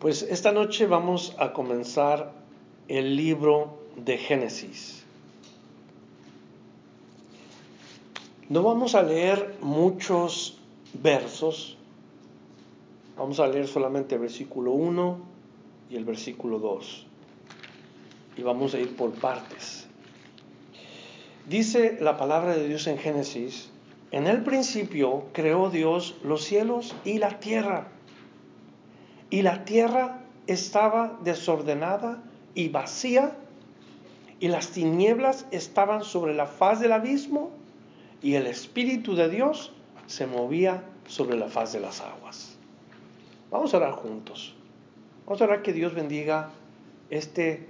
Pues esta noche vamos a comenzar el libro de Génesis. No vamos a leer muchos versos, vamos a leer solamente el versículo 1 y el versículo 2. Y vamos a ir por partes. Dice la palabra de Dios en Génesis, en el principio creó Dios los cielos y la tierra y la tierra estaba desordenada y vacía, y las tinieblas estaban sobre la faz del abismo, y el Espíritu de Dios se movía sobre la faz de las aguas. Vamos a orar juntos. Vamos a orar que Dios bendiga este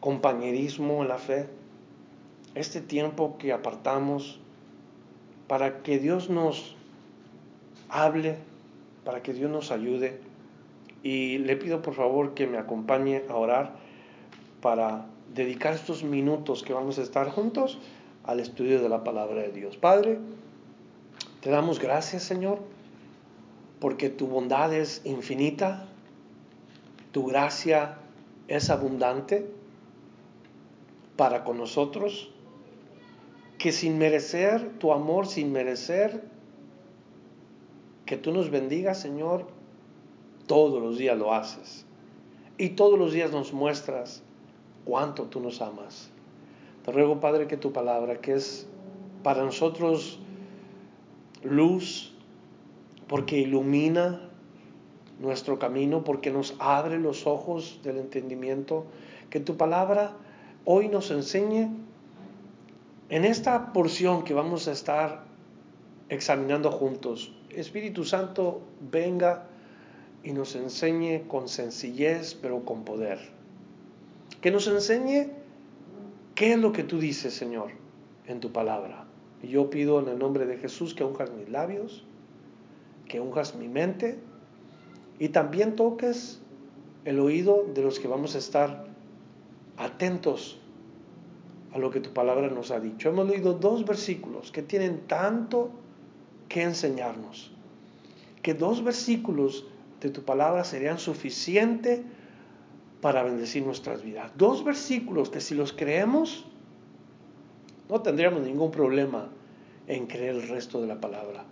compañerismo en la fe, este tiempo que apartamos para que Dios nos hable, para que Dios nos ayude y le pido por favor que me acompañe a orar para dedicar estos minutos que vamos a estar juntos al estudio de la palabra de Dios. Padre, te damos gracias Señor, porque tu bondad es infinita, tu gracia es abundante para con nosotros, que sin merecer tu amor, sin merecer que tú nos bendigas, Señor, todos los días lo haces. Y todos los días nos muestras cuánto tú nos amas. Te ruego, Padre, que tu palabra, que es para nosotros luz, porque ilumina nuestro camino, porque nos abre los ojos del entendimiento, que tu palabra hoy nos enseñe en esta porción que vamos a estar examinando juntos. Espíritu Santo, venga y nos enseñe con sencillez, pero con poder. Que nos enseñe qué es lo que tú dices, Señor, en tu palabra. Y yo pido en el nombre de Jesús que unjas mis labios, que unjas mi mente y también toques el oído de los que vamos a estar atentos a lo que tu palabra nos ha dicho. Hemos leído dos versículos que tienen tanto que enseñarnos, que dos versículos de tu palabra serían suficientes para bendecir nuestras vidas. Dos versículos que si los creemos, no tendríamos ningún problema en creer el resto de la palabra.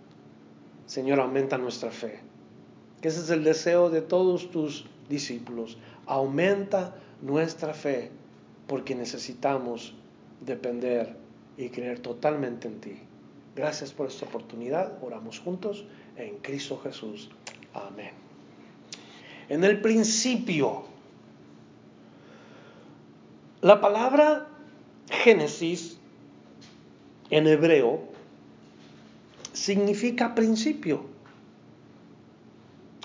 Señor, aumenta nuestra fe. Que ese es el deseo de todos tus discípulos. Aumenta nuestra fe porque necesitamos depender y creer totalmente en ti. Gracias por esta oportunidad. Oramos juntos en Cristo Jesús. Amén en el principio. La palabra Génesis en hebreo significa principio.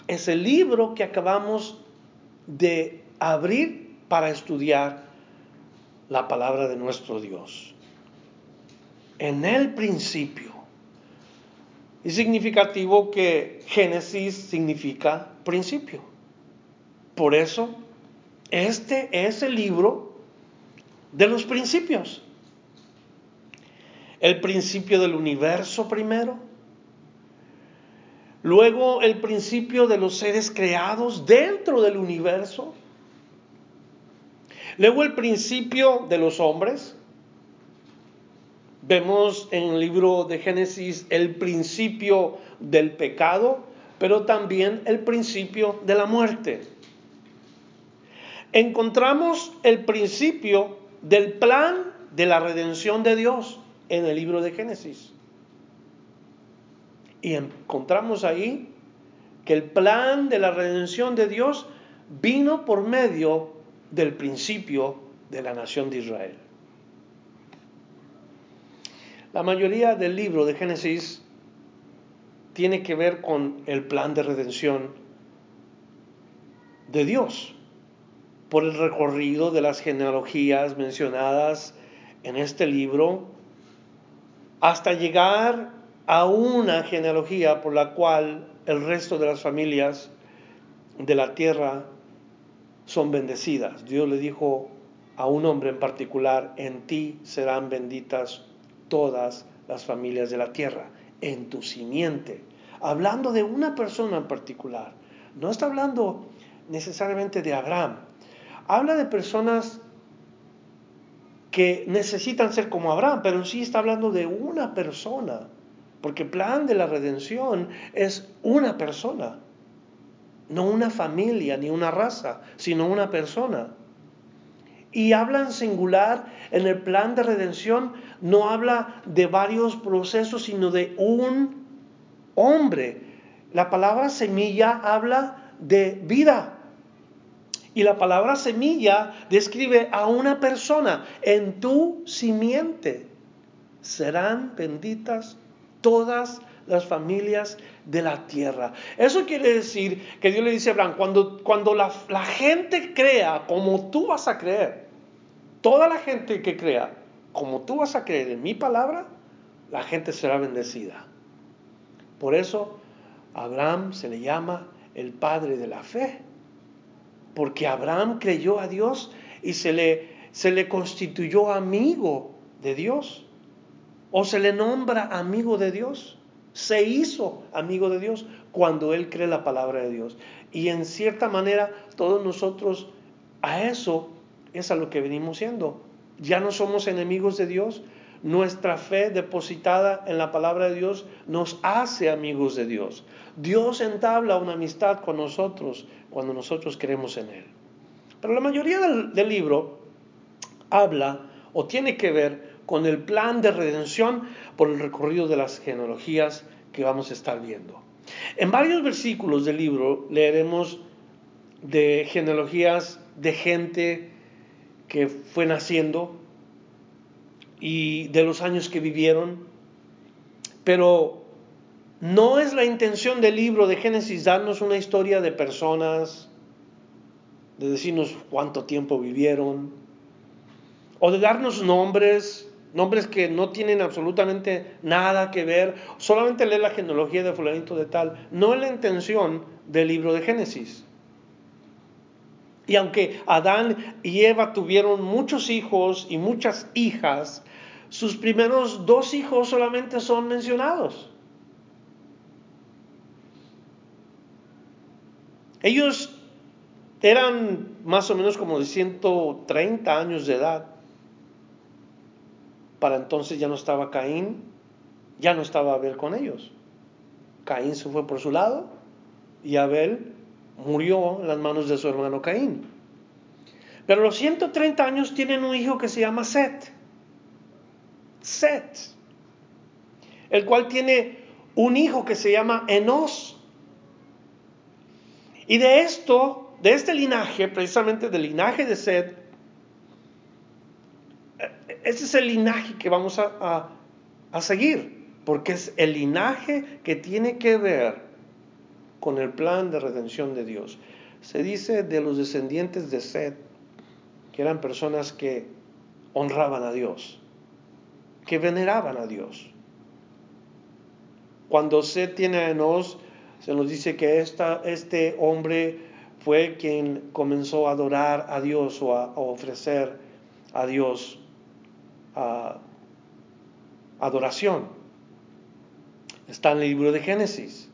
Es el libro que acabamos de abrir para estudiar la palabra de nuestro Dios. En el principio. Es significativo que Génesis significa principio. Por eso, este es el libro de los principios. El principio del universo primero, luego el principio de los seres creados dentro del universo, luego el principio de los hombres. Vemos en el libro de Génesis el principio del pecado, pero también el principio de la muerte encontramos el principio del plan de la redención de Dios en el libro de Génesis. Y encontramos ahí que el plan de la redención de Dios vino por medio del principio de la nación de Israel. La mayoría del libro de Génesis tiene que ver con el plan de redención de Dios por el recorrido de las genealogías mencionadas en este libro hasta llegar a una genealogía por la cual el resto de las familias de la tierra son bendecidas. Dios le dijo a un hombre en particular, en ti serán benditas todas las familias de la tierra, en tu simiente. Hablando de una persona en particular. No está hablando necesariamente de Abraham. Habla de personas que necesitan ser como Abraham, pero sí está hablando de una persona, porque el plan de la redención es una persona, no una familia ni una raza, sino una persona. Y habla en singular, en el plan de redención no habla de varios procesos, sino de un hombre. La palabra semilla habla de vida. Y la palabra semilla describe a una persona. En tu simiente serán benditas todas las familias de la tierra. Eso quiere decir que Dios le dice a Abraham, cuando, cuando la, la gente crea como tú vas a creer, toda la gente que crea como tú vas a creer en mi palabra, la gente será bendecida. Por eso Abraham se le llama el padre de la fe porque Abraham creyó a Dios y se le, se le constituyó amigo de Dios, o se le nombra amigo de Dios, se hizo amigo de Dios cuando él cree la palabra de Dios. Y en cierta manera todos nosotros a eso es a lo que venimos siendo. Ya no somos enemigos de Dios, nuestra fe depositada en la palabra de Dios nos hace amigos de Dios. Dios entabla una amistad con nosotros cuando nosotros creemos en Él. Pero la mayoría del, libro habla o tiene que ver con el plan de redención por el recorrido de las genealogías que vamos a estar viendo. En varios versículos del libro leeremos de genealogías de gente que fue naciendo y de los años que vivieron, pero no es la intención del libro de Génesis darnos una historia de personas, de decirnos cuánto tiempo vivieron, o de darnos nombres, nombres que no tienen absolutamente nada que ver, solamente leer la genealogía de fulanito de tal. No es la intención del libro de Génesis. Y aunque Adán y Eva tuvieron muchos hijos y muchas hijas, sus primeros dos hijos solamente son mencionados. Ellos eran más o menos como de 130 años de edad. Para entonces ya no estaba Caín, ya no estaba Abel con ellos. Caín se fue por su lado y Abel murió en las manos de su hermano Caín. Pero los 130 años tienen un hijo que se llama Set. Set. El cual tiene un hijo que se llama Enos. Y de esto, de este linaje, precisamente del linaje de Sed, ese es el linaje que vamos a, a seguir, porque es el linaje que tiene que ver con el plan de redención de Dios. Se dice de los descendientes de Sed que eran personas que honraban a Dios, que veneraban a Dios. Cuando Sed tiene a Enos, se nos dice que este hombre fue quien comenzó a adorar a Dios o a, ofrecer a Dios adoración. Está en el libro de Génesis.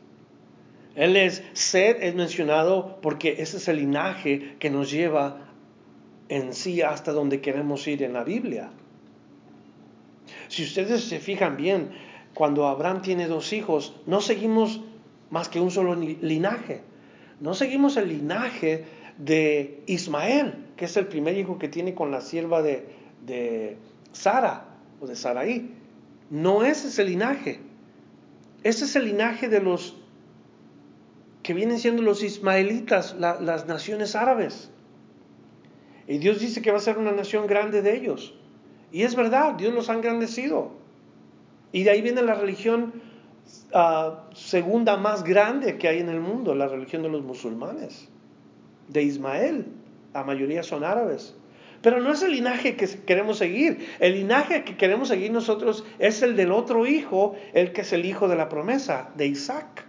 Él es, Sed es mencionado porque ese es el linaje que nos lleva en sí hasta donde queremos ir en la Biblia. Si ustedes se fijan bien, cuando Abraham tiene dos hijos, no seguimos más que un solo linaje. No seguimos el linaje de Ismael, que es el primer hijo que tiene con la sierva de, Sara o de Saraí. No es ese linaje. Ese es el linaje de los que vienen siendo los ismaelitas, las naciones árabes. Y Dios dice que va a ser una nación grande de ellos. Y es verdad, Dios los ha engrandecido. Y de ahí viene la religión segunda más grande que hay en el mundo, la religión de los musulmanes, de Ismael. La mayoría son árabes. Pero no es el linaje que queremos seguir. El linaje que queremos seguir nosotros es el del otro hijo, el que es el hijo de la promesa, de Isaac.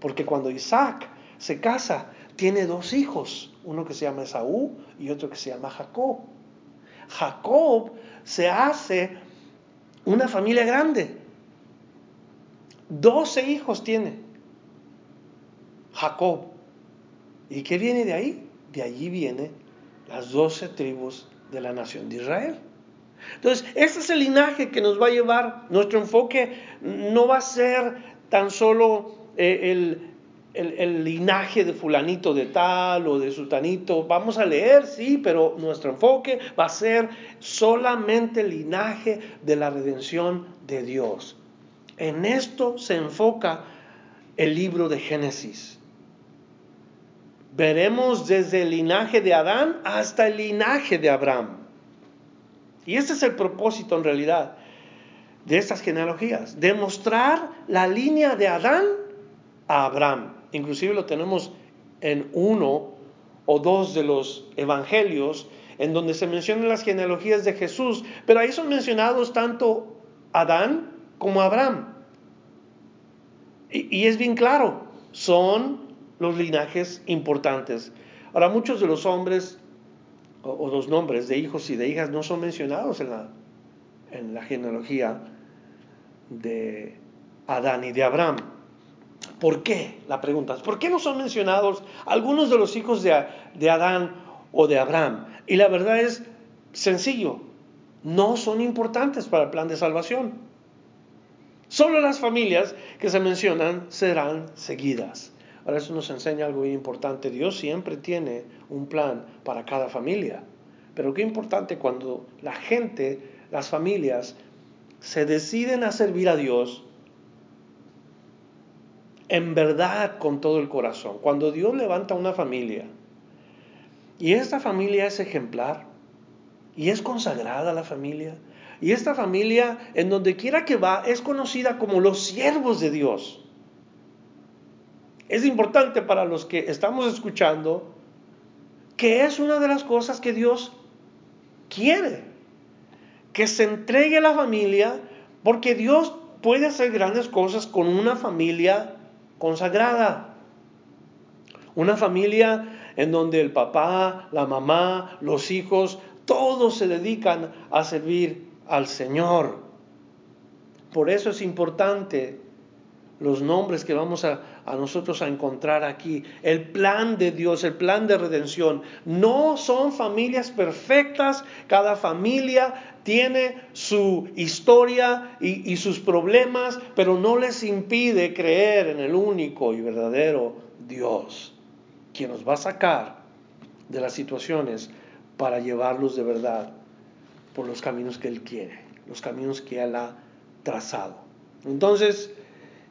Porque cuando Isaac se casa, tiene dos hijos, uno que se llama Esaú y otro que se llama Jacob. Jacob se hace una familia grande. Doce hijos tiene Jacob. ¿Y qué viene de ahí? De allí vienen las doce tribus de la nación de Israel. Entonces, este es el linaje que nos va a llevar. Nuestro enfoque no va a ser tan solo eh, el, el, linaje de fulanito de tal o de sultanito. Vamos a leer, sí, pero nuestro enfoque va a ser solamente el linaje de la redención de Dios. En esto se enfoca el libro de Génesis. Veremos desde el linaje de Adán hasta el linaje de Abraham. Y ese es el propósito en realidad de estas genealogías, demostrar la línea de Adán a Abraham. Inclusive lo tenemos en uno o dos de los evangelios en donde se mencionan las genealogías de Jesús, pero ahí son mencionados tanto Adán como Abraham. Y, es bien claro, son los linajes importantes. Ahora, muchos de los hombres o, los nombres de hijos y de hijas no son mencionados en la, en la genealogía de Adán y de Abraham. ¿Por qué? La pregunta ¿por qué no son mencionados algunos de los hijos de, de Adán o de Abraham? Y la verdad es sencillo, no son importantes para el plan de salvación. Solo las familias que se mencionan serán seguidas. Ahora eso nos enseña algo muy importante. Dios siempre tiene un plan para cada familia. Pero qué importante cuando la gente, las familias, se deciden a servir a Dios en verdad con todo el corazón. Cuando Dios levanta una familia y esta familia es ejemplar y es consagrada la familia y esta familia, en donde quiera que va, es conocida como los siervos de Dios. Es importante para los que estamos escuchando que es una de las cosas que Dios quiere. Que se entregue a la familia, porque Dios puede hacer grandes cosas con una familia consagrada. Una familia en donde el papá, la mamá, los hijos, todos se dedican a servir al Señor. Por eso es importante los nombres que vamos a, nosotros a encontrar aquí. El plan de Dios, el plan de redención. No son familias perfectas. Cada familia tiene su historia y, y sus problemas, pero no les impide creer en el único y verdadero Dios, quien nos va a sacar de las situaciones para llevarlos de verdad por los caminos que Él quiere, los caminos que Él ha trazado. Entonces,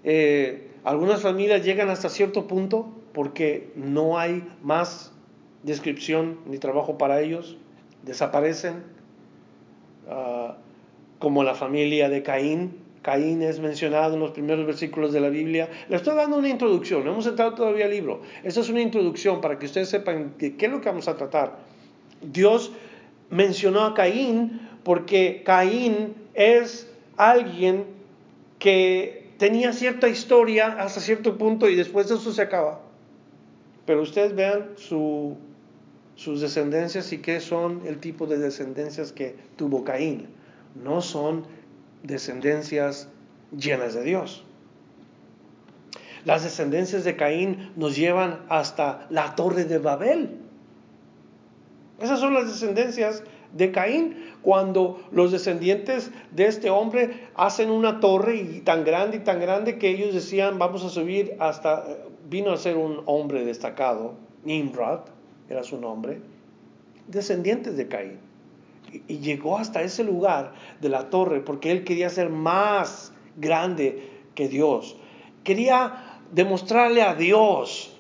eh, algunas familias llegan hasta cierto punto porque no hay más descripción ni trabajo para ellos, desaparecen, ah, como la familia de Caín. Caín es mencionado en los primeros versículos de la Biblia. Le estoy dando una introducción, no hemos entrado todavía al libro. Esta es una introducción para que ustedes sepan qué es lo que vamos a tratar. Dios mencionó a Caín porque Caín es alguien que tenía cierta historia hasta cierto punto y después de eso se acaba. Pero ustedes vean sus descendencias y qué son el tipo de descendencias que tuvo Caín. No son descendencias llenas de Dios. Las descendencias de Caín nos llevan hasta la torre de Babel. Esas son las descendencias de Caín, cuando los descendientes de este hombre hacen una torre y tan grande y tan grande que ellos decían, vamos a subir hasta, vino a ser un hombre destacado, Nimrod, era su nombre, descendientes de Caín. Y, y llegó hasta ese lugar de la torre porque él quería ser más grande que Dios. Quería demostrarle a Dios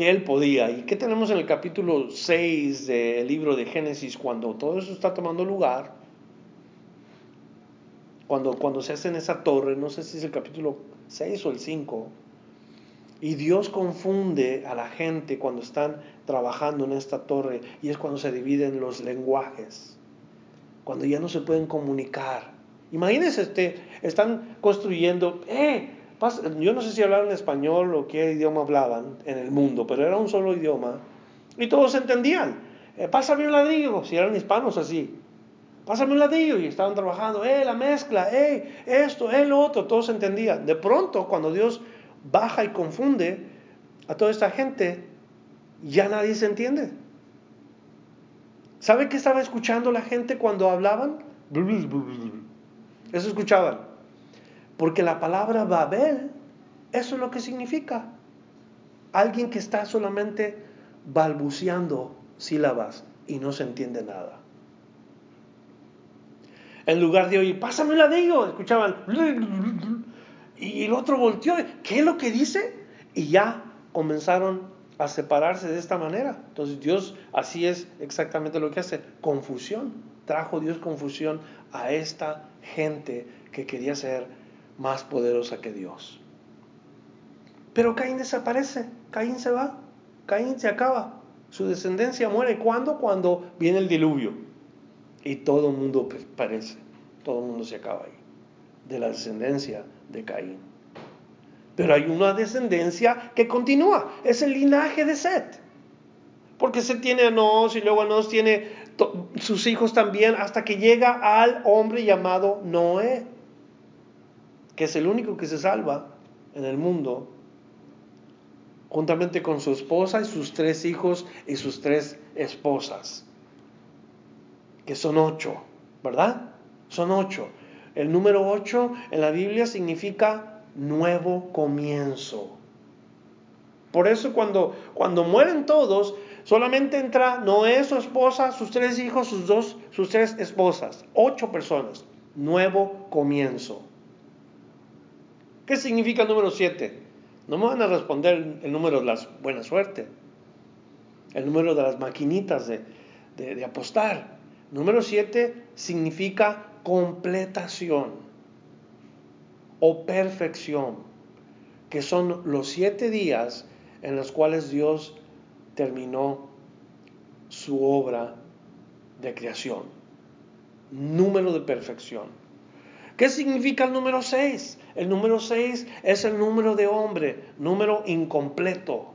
que él podía. ¿Y qué tenemos en el capítulo 6 del libro de Génesis cuando todo eso está tomando lugar? Cuando, cuando se hace en esa torre, no sé si es el capítulo 6 o el 5, y Dios confunde a la gente cuando están trabajando en esta torre y es cuando se dividen los lenguajes, cuando ya no se pueden comunicar. Imagínense, este, están construyendo, ¡eh! Yo no sé si hablaban español o qué idioma hablaban en el mundo, pero era un solo idioma y todos entendían. Eh, pásame un ladrillo, si eran hispanos así. Pásame un ladrillo y estaban trabajando, eh, la mezcla, eh, esto, eh, lo otro, todos entendían. De pronto, cuando Dios baja y confunde a toda esta gente, ya nadie se entiende. ¿Sabe qué estaba escuchando la gente cuando hablaban? Eso escuchaban. Porque la palabra Babel, eso es lo que significa. Alguien que está solamente balbuceando sílabas y no se entiende nada. En lugar de oír, pásame la ellos, escuchaban. Y el otro volteó, ¿qué es lo que dice? Y ya comenzaron a separarse de esta manera. Entonces Dios así es exactamente lo que hace, confusión. Trajo Dios confusión a esta gente que quería ser más poderosa que Dios. Pero Caín desaparece, Caín se va, Caín se acaba, su descendencia muere. ¿Cuándo? Cuando viene el diluvio. Y todo el mundo perece, todo el mundo se acaba ahí, de la descendencia de Caín. Pero hay una descendencia que continúa, es el linaje de Set. Porque Set tiene a Nos y luego Nos tiene sus hijos también hasta que llega al hombre llamado Noé, que es el único que se salva en el mundo, juntamente con su esposa y sus tres hijos y sus tres esposas, que son ocho, ¿verdad? Son ocho. El número ocho en la Biblia significa nuevo comienzo. Por eso cuando, cuando mueren todos, solamente entra Noé, su esposa, sus tres hijos, sus dos, sus tres esposas. Ocho personas. Nuevo comienzo. ¿Qué significa el número siete? No me van a responder el número de la buena suerte. El número de las maquinitas de, de, apostar. Número siete significa completación o perfección, que son los siete días en los cuales Dios terminó su obra de creación. Número de perfección. ¿Qué significa el número 6? El número 6 es el número de hombre, número incompleto.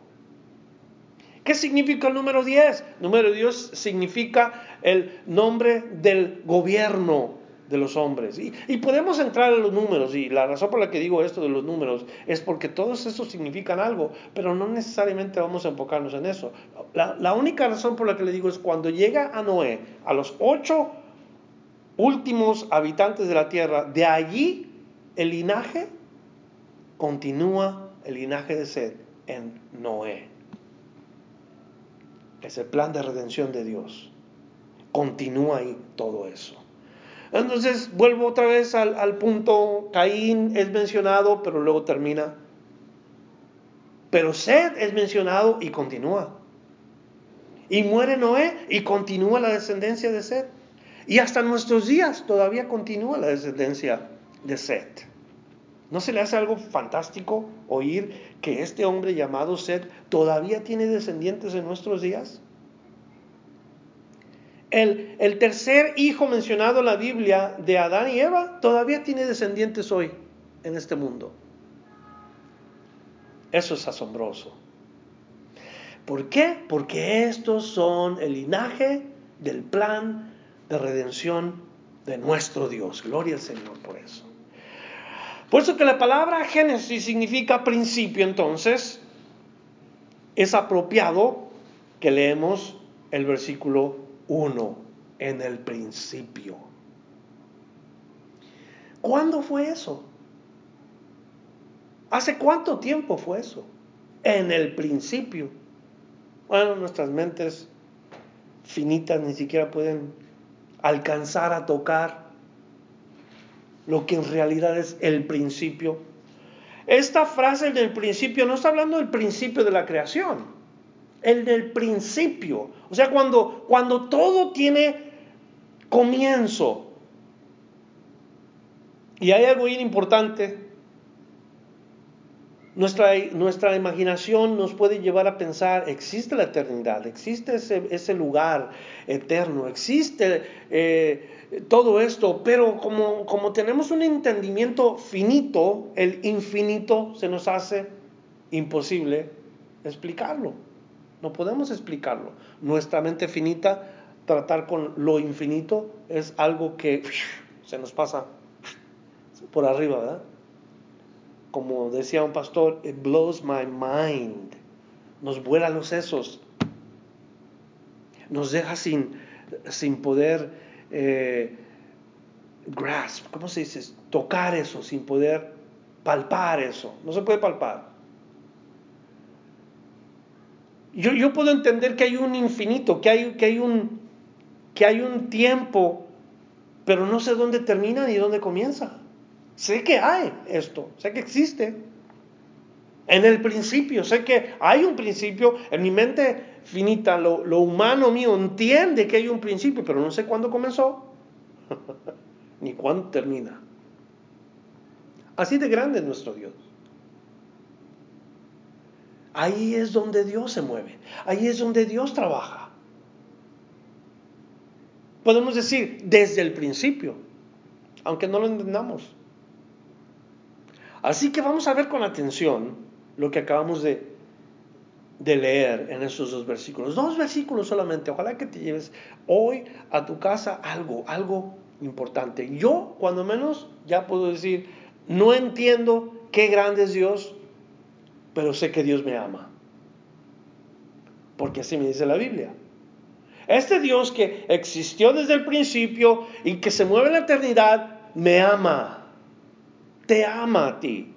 ¿Qué significa el número 10? Número 10 significa el nombre del gobierno de los hombres. Y, podemos entrar en los números, y la razón por la que digo esto de los números es porque todos esos significan algo, pero no necesariamente vamos a enfocarnos en eso. La, la única razón por la que le digo es cuando llega a Noé, a los ocho últimos habitantes de la tierra, de allí el linaje continúa el linaje de Sed en Noé. Es el plan de redención de Dios. Continúa ahí todo eso. Entonces vuelvo otra vez al, punto, Caín es mencionado, pero luego termina. Pero Sed es mencionado y continúa. Y muere Noé y continúa la descendencia de Sed. Y hasta nuestros días todavía continúa la descendencia de Seth. ¿No se le hace algo fantástico oír que este hombre llamado Seth todavía tiene descendientes en nuestros días? El, el, tercer hijo mencionado en la Biblia de Adán y Eva todavía tiene descendientes hoy en este mundo. Eso es asombroso. ¿Por qué? Porque estos son el linaje del plan de redención de nuestro Dios. Gloria al Señor por eso. Por eso que la palabra Génesis significa principio, entonces es apropiado que leemos el versículo 1 en el principio. ¿Cuándo fue eso? ¿Hace cuánto tiempo fue eso? En el principio. Bueno, nuestras mentes finitas ni siquiera pueden alcanzar a tocar lo que en realidad es el principio. Esta frase del principio no está hablando del principio de la creación, el del principio. O sea, cuando, cuando todo tiene comienzo. Y hay algo bien importante nuestra, imaginación nos puede llevar a pensar, existe la eternidad, existe ese, lugar eterno, existe eh, todo esto, pero como, como tenemos un entendimiento finito, el infinito se nos hace imposible explicarlo. No podemos explicarlo. Nuestra mente finita, tratar con lo infinito es algo que se nos pasa por arriba, ¿verdad? como decía un pastor, it blows my mind. Nos vuela los sesos. nos deja sin, sin poder eh, grasp, ¿cómo se dice? Tocar eso, sin poder palpar eso. No se puede palpar. Yo, yo puedo entender que hay un infinito, que hay, que hay, un, que hay un tiempo, pero no sé dónde termina ni dónde comienza. Sé que hay esto, sé que existe. En el principio, sé que hay un principio, en mi mente finita, lo, lo humano mío entiende que hay un principio, pero no sé cuándo comenzó, ni cuándo termina. Así de grande es nuestro Dios. Ahí es donde Dios se mueve, ahí es donde Dios trabaja. Podemos decir desde el principio, aunque no lo entendamos. Así que vamos a ver con atención lo que acabamos de, de leer en estos dos versículos. Dos versículos solamente. Ojalá que te lleves hoy a tu casa algo, algo importante. Yo, cuando menos, ya puedo decir, no entiendo qué grande es Dios, pero sé que Dios me ama. Porque así me dice la Biblia. Este Dios que existió desde el principio y que se mueve en la eternidad, me ama. Te ama a ti.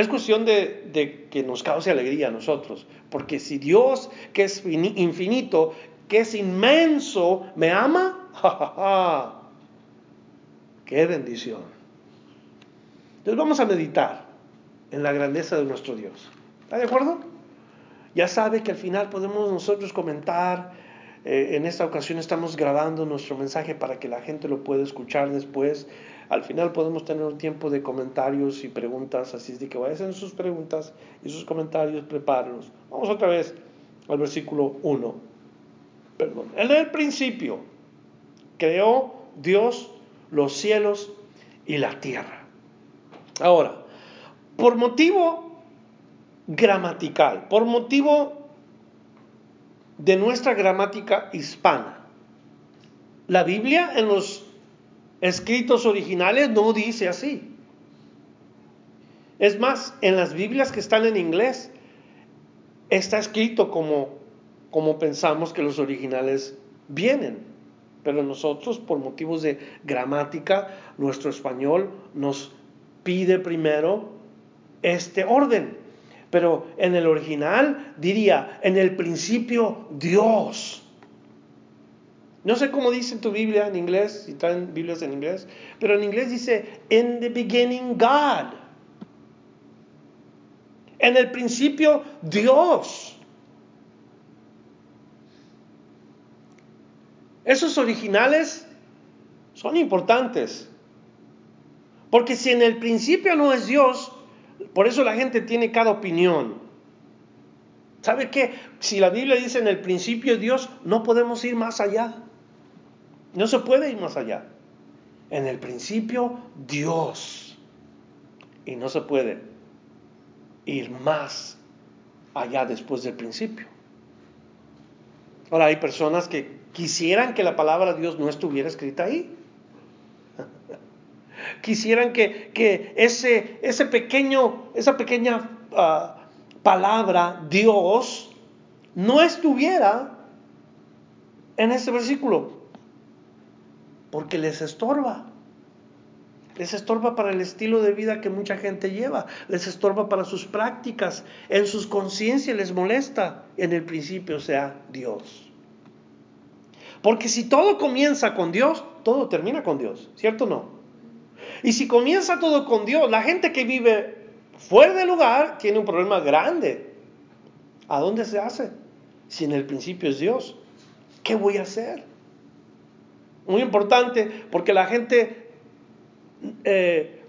Es cuestión de, que nos cause alegría a nosotros. Porque si Dios, que es infinito, que es inmenso, me ama, ¡ja, qué bendición! Entonces vamos a meditar en la grandeza de nuestro Dios. ¿Está de acuerdo? Ya sabe que al final podemos nosotros comentar. Eh, en esta ocasión estamos grabando nuestro mensaje para que la gente lo pueda escuchar después. Al final podemos tener un tiempo de comentarios y preguntas, así es de que vayan sus preguntas y sus comentarios, prepárenlos. Vamos otra vez al versículo 1. Perdón. En el principio creó Dios los cielos y la tierra. Ahora, por motivo gramatical, por motivo de nuestra gramática hispana, la Biblia en los escritos originales no dice así. Es más, en las Biblias que están en inglés está escrito como, como pensamos que los originales vienen. Pero nosotros, por motivos de gramática, nuestro español nos pide primero este orden. Pero en el original diría, en el principio Dios. No sé cómo dice tu Biblia en inglés, si traen Biblias en inglés, pero en inglés dice, in the beginning God. En el principio Dios. Esos originales son importantes. Porque si en el principio no es Dios, por eso la gente tiene cada opinión. ¿Sabe qué? Si la Biblia dice en el principio Dios, no podemos ir más allá. No se puede ir más allá. En el principio, Dios. Y no se puede ir más allá después del principio. Ahora, hay personas que quisieran que la palabra Dios no estuviera escrita ahí. quisieran que, ese, ese, pequeño, esa pequeña ah, palabra, Dios, no estuviera en ese versículo porque les estorba. Les estorba para el estilo de vida que mucha gente lleva, les estorba para sus prácticas, en sus conciencias les molesta. En el principio sea Dios. Porque si todo comienza con Dios, todo termina con Dios, ¿cierto o no? Y si comienza todo con Dios, la gente que vive fuera del lugar tiene un problema grande. ¿A dónde se hace? Si en el principio es Dios, ¿qué voy a hacer? Muy importante porque la gente eh,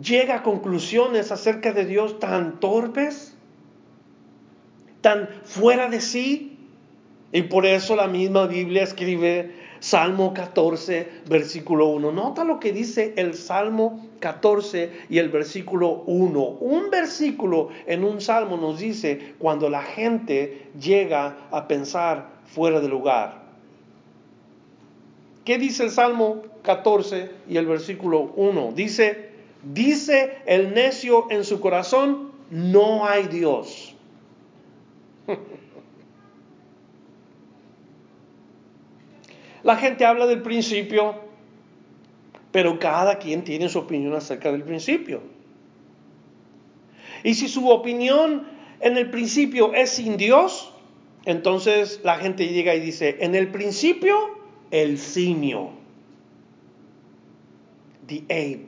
llega a conclusiones acerca de Dios tan torpes, tan fuera de sí. Y por eso la misma Biblia escribe Salmo 14, versículo 1. Nota lo que dice el Salmo 14 y el versículo 1. Un versículo en un salmo nos dice cuando la gente llega a pensar fuera de lugar. ¿Qué dice el Salmo 14 y el versículo 1? Dice, dice el necio en su corazón, no hay Dios. la gente habla del principio, pero cada quien tiene su opinión acerca del principio. Y si su opinión en el principio es sin Dios, entonces la gente llega y dice, en el principio, el simio, the ape,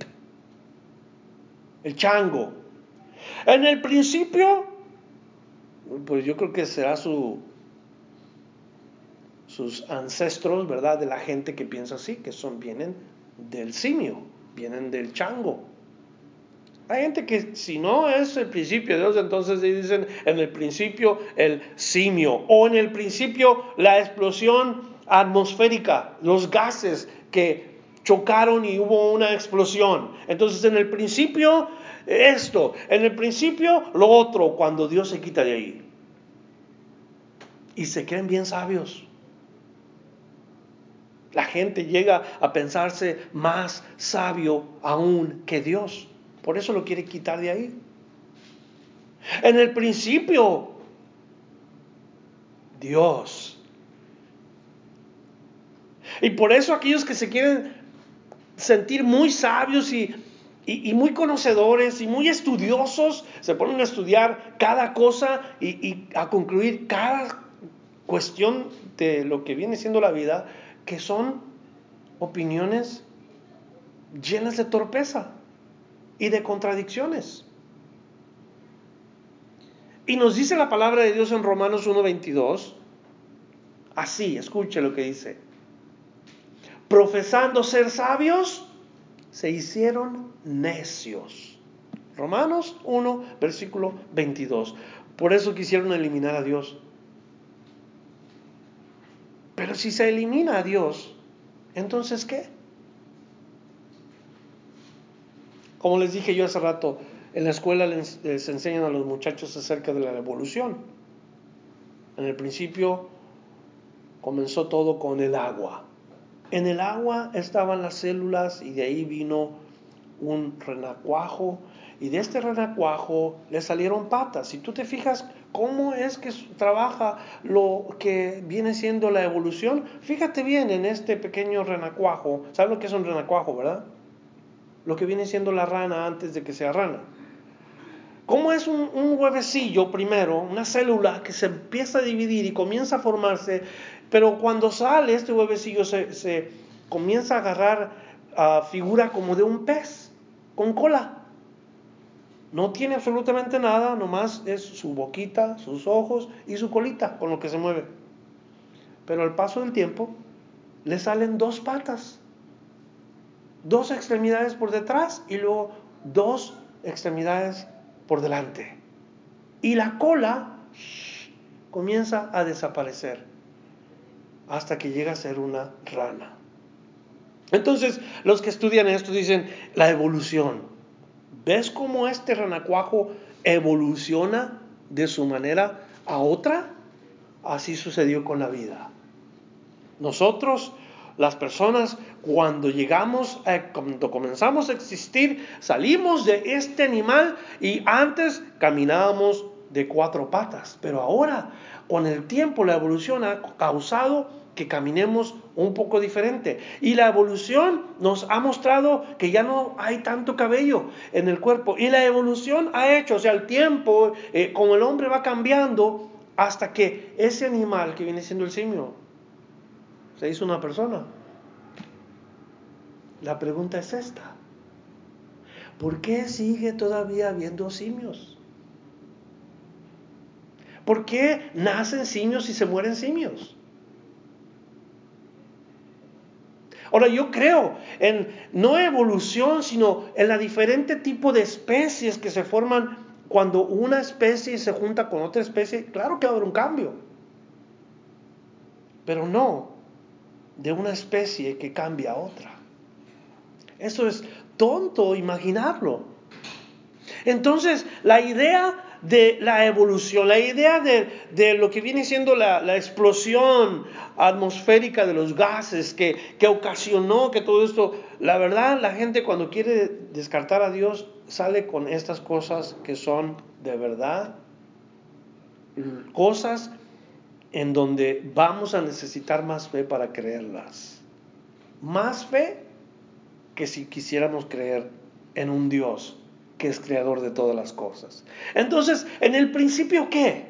el chango. En el principio, pues yo creo que será su, sus ancestros, ¿verdad? De la gente que piensa así, que son, vienen del simio, vienen del chango. Hay gente que si no es el principio de Dios, entonces dicen en el principio el simio o en el principio la explosión atmosférica, los gases que chocaron y hubo una explosión. Entonces en el principio esto, en el principio lo otro, cuando Dios se quita de ahí. Y se creen bien sabios. La gente llega a pensarse más sabio aún que Dios. Por eso lo quiere quitar de ahí. En el principio, Dios. Y por eso aquellos que se quieren sentir muy sabios y, muy conocedores y muy estudiosos, se ponen a estudiar cada cosa y, y a concluir cada cuestión de lo que viene siendo la vida, que son opiniones llenas de torpeza y de contradicciones. Y nos dice la palabra de Dios en Romanos 1.22, así, escuche lo que dice. Profesando ser sabios, se hicieron necios. Romanos 1, versículo 22. Por eso quisieron eliminar a Dios. Pero si se elimina a Dios, entonces ¿qué? Como les dije yo hace rato, en la escuela les, enseñan a los muchachos acerca de la evolución. En el principio comenzó todo con el agua. En el agua estaban las células y de ahí vino un renacuajo y de este renacuajo le salieron patas. Si tú te fijas cómo es que trabaja lo que viene siendo la evolución, fíjate bien en este pequeño renacuajo. ¿Sabes lo que es un renacuajo, verdad? lo que viene siendo la rana antes de que sea rana. ¿Cómo es un, huevecillo primero, una célula que se empieza a dividir y comienza a formarse, pero cuando sale este huevecillo se, comienza a agarrar a figura como de un pez con cola? No tiene absolutamente nada, nomás es su boquita, sus ojos y su colita con lo que se mueve. Pero al paso del tiempo le salen dos patas dos extremidades por detrás y luego dos extremidades por delante. Y la cola comienza a desaparecer hasta que llega a ser una rana. Entonces, los que estudian esto dicen la evolución. ¿Ves cómo este ranacuajo evoluciona de su manera a otra? Así sucedió con la vida. Nosotros las personas, cuando llegamos, cuando comenzamos a existir, salimos de este animal y antes caminábamos de cuatro patas. Pero ahora, con el tiempo, la evolución ha causado que caminemos un poco diferente. Y la evolución nos ha mostrado que ya no hay tanto cabello en el cuerpo. Y la evolución ha hecho, o sea, el tiempo, eh, como el hombre va cambiando, hasta que ese animal que viene siendo el simio, se hizo una persona. La pregunta es esta. ¿Por qué sigue todavía habiendo simios? ¿Por qué nacen simios y se mueren simios? Ahora yo creo en no evolución, sino en la diferente tipo de especies que se forman cuando una especie se junta con otra especie. Claro que va a haber un cambio. Pero no de una especie que cambia a otra. Eso es tonto imaginarlo. Entonces, la idea de la evolución, la idea de, lo que viene siendo la, explosión atmosférica de los gases que, que ocasionó que todo esto, la verdad, la gente cuando quiere descartar a Dios sale con estas cosas que son de verdad cosas en donde vamos a necesitar más fe para creerlas. Más fe que si quisiéramos creer en un Dios que es creador de todas las cosas. Entonces, en el principio, ¿qué?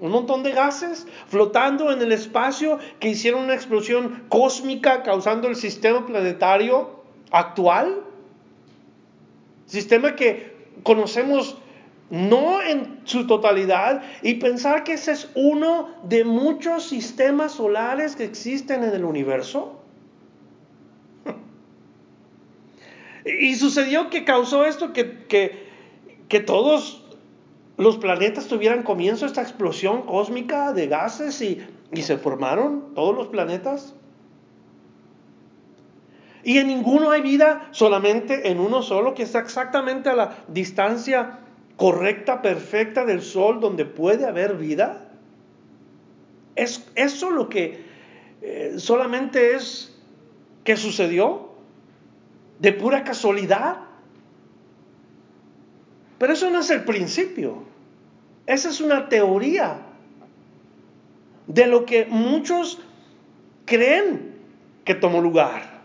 Un montón de gases flotando en el espacio que hicieron una explosión cósmica causando el sistema planetario actual. Sistema que conocemos no en su totalidad y pensar que ese es uno de muchos sistemas solares que existen en el universo. Y sucedió que causó esto, que, que, todos los planetas tuvieran comienzo esta explosión cósmica de gases y, y se formaron todos los planetas. Y en ninguno hay vida, solamente en uno solo, que está exactamente a la distancia correcta, perfecta del Sol, donde puede haber vida. ¿Es eso lo que eh, solamente es que sucedió? ¿De pura casualidad? Pero eso no es el principio. Esa es una teoría de lo que muchos creen que tomó lugar.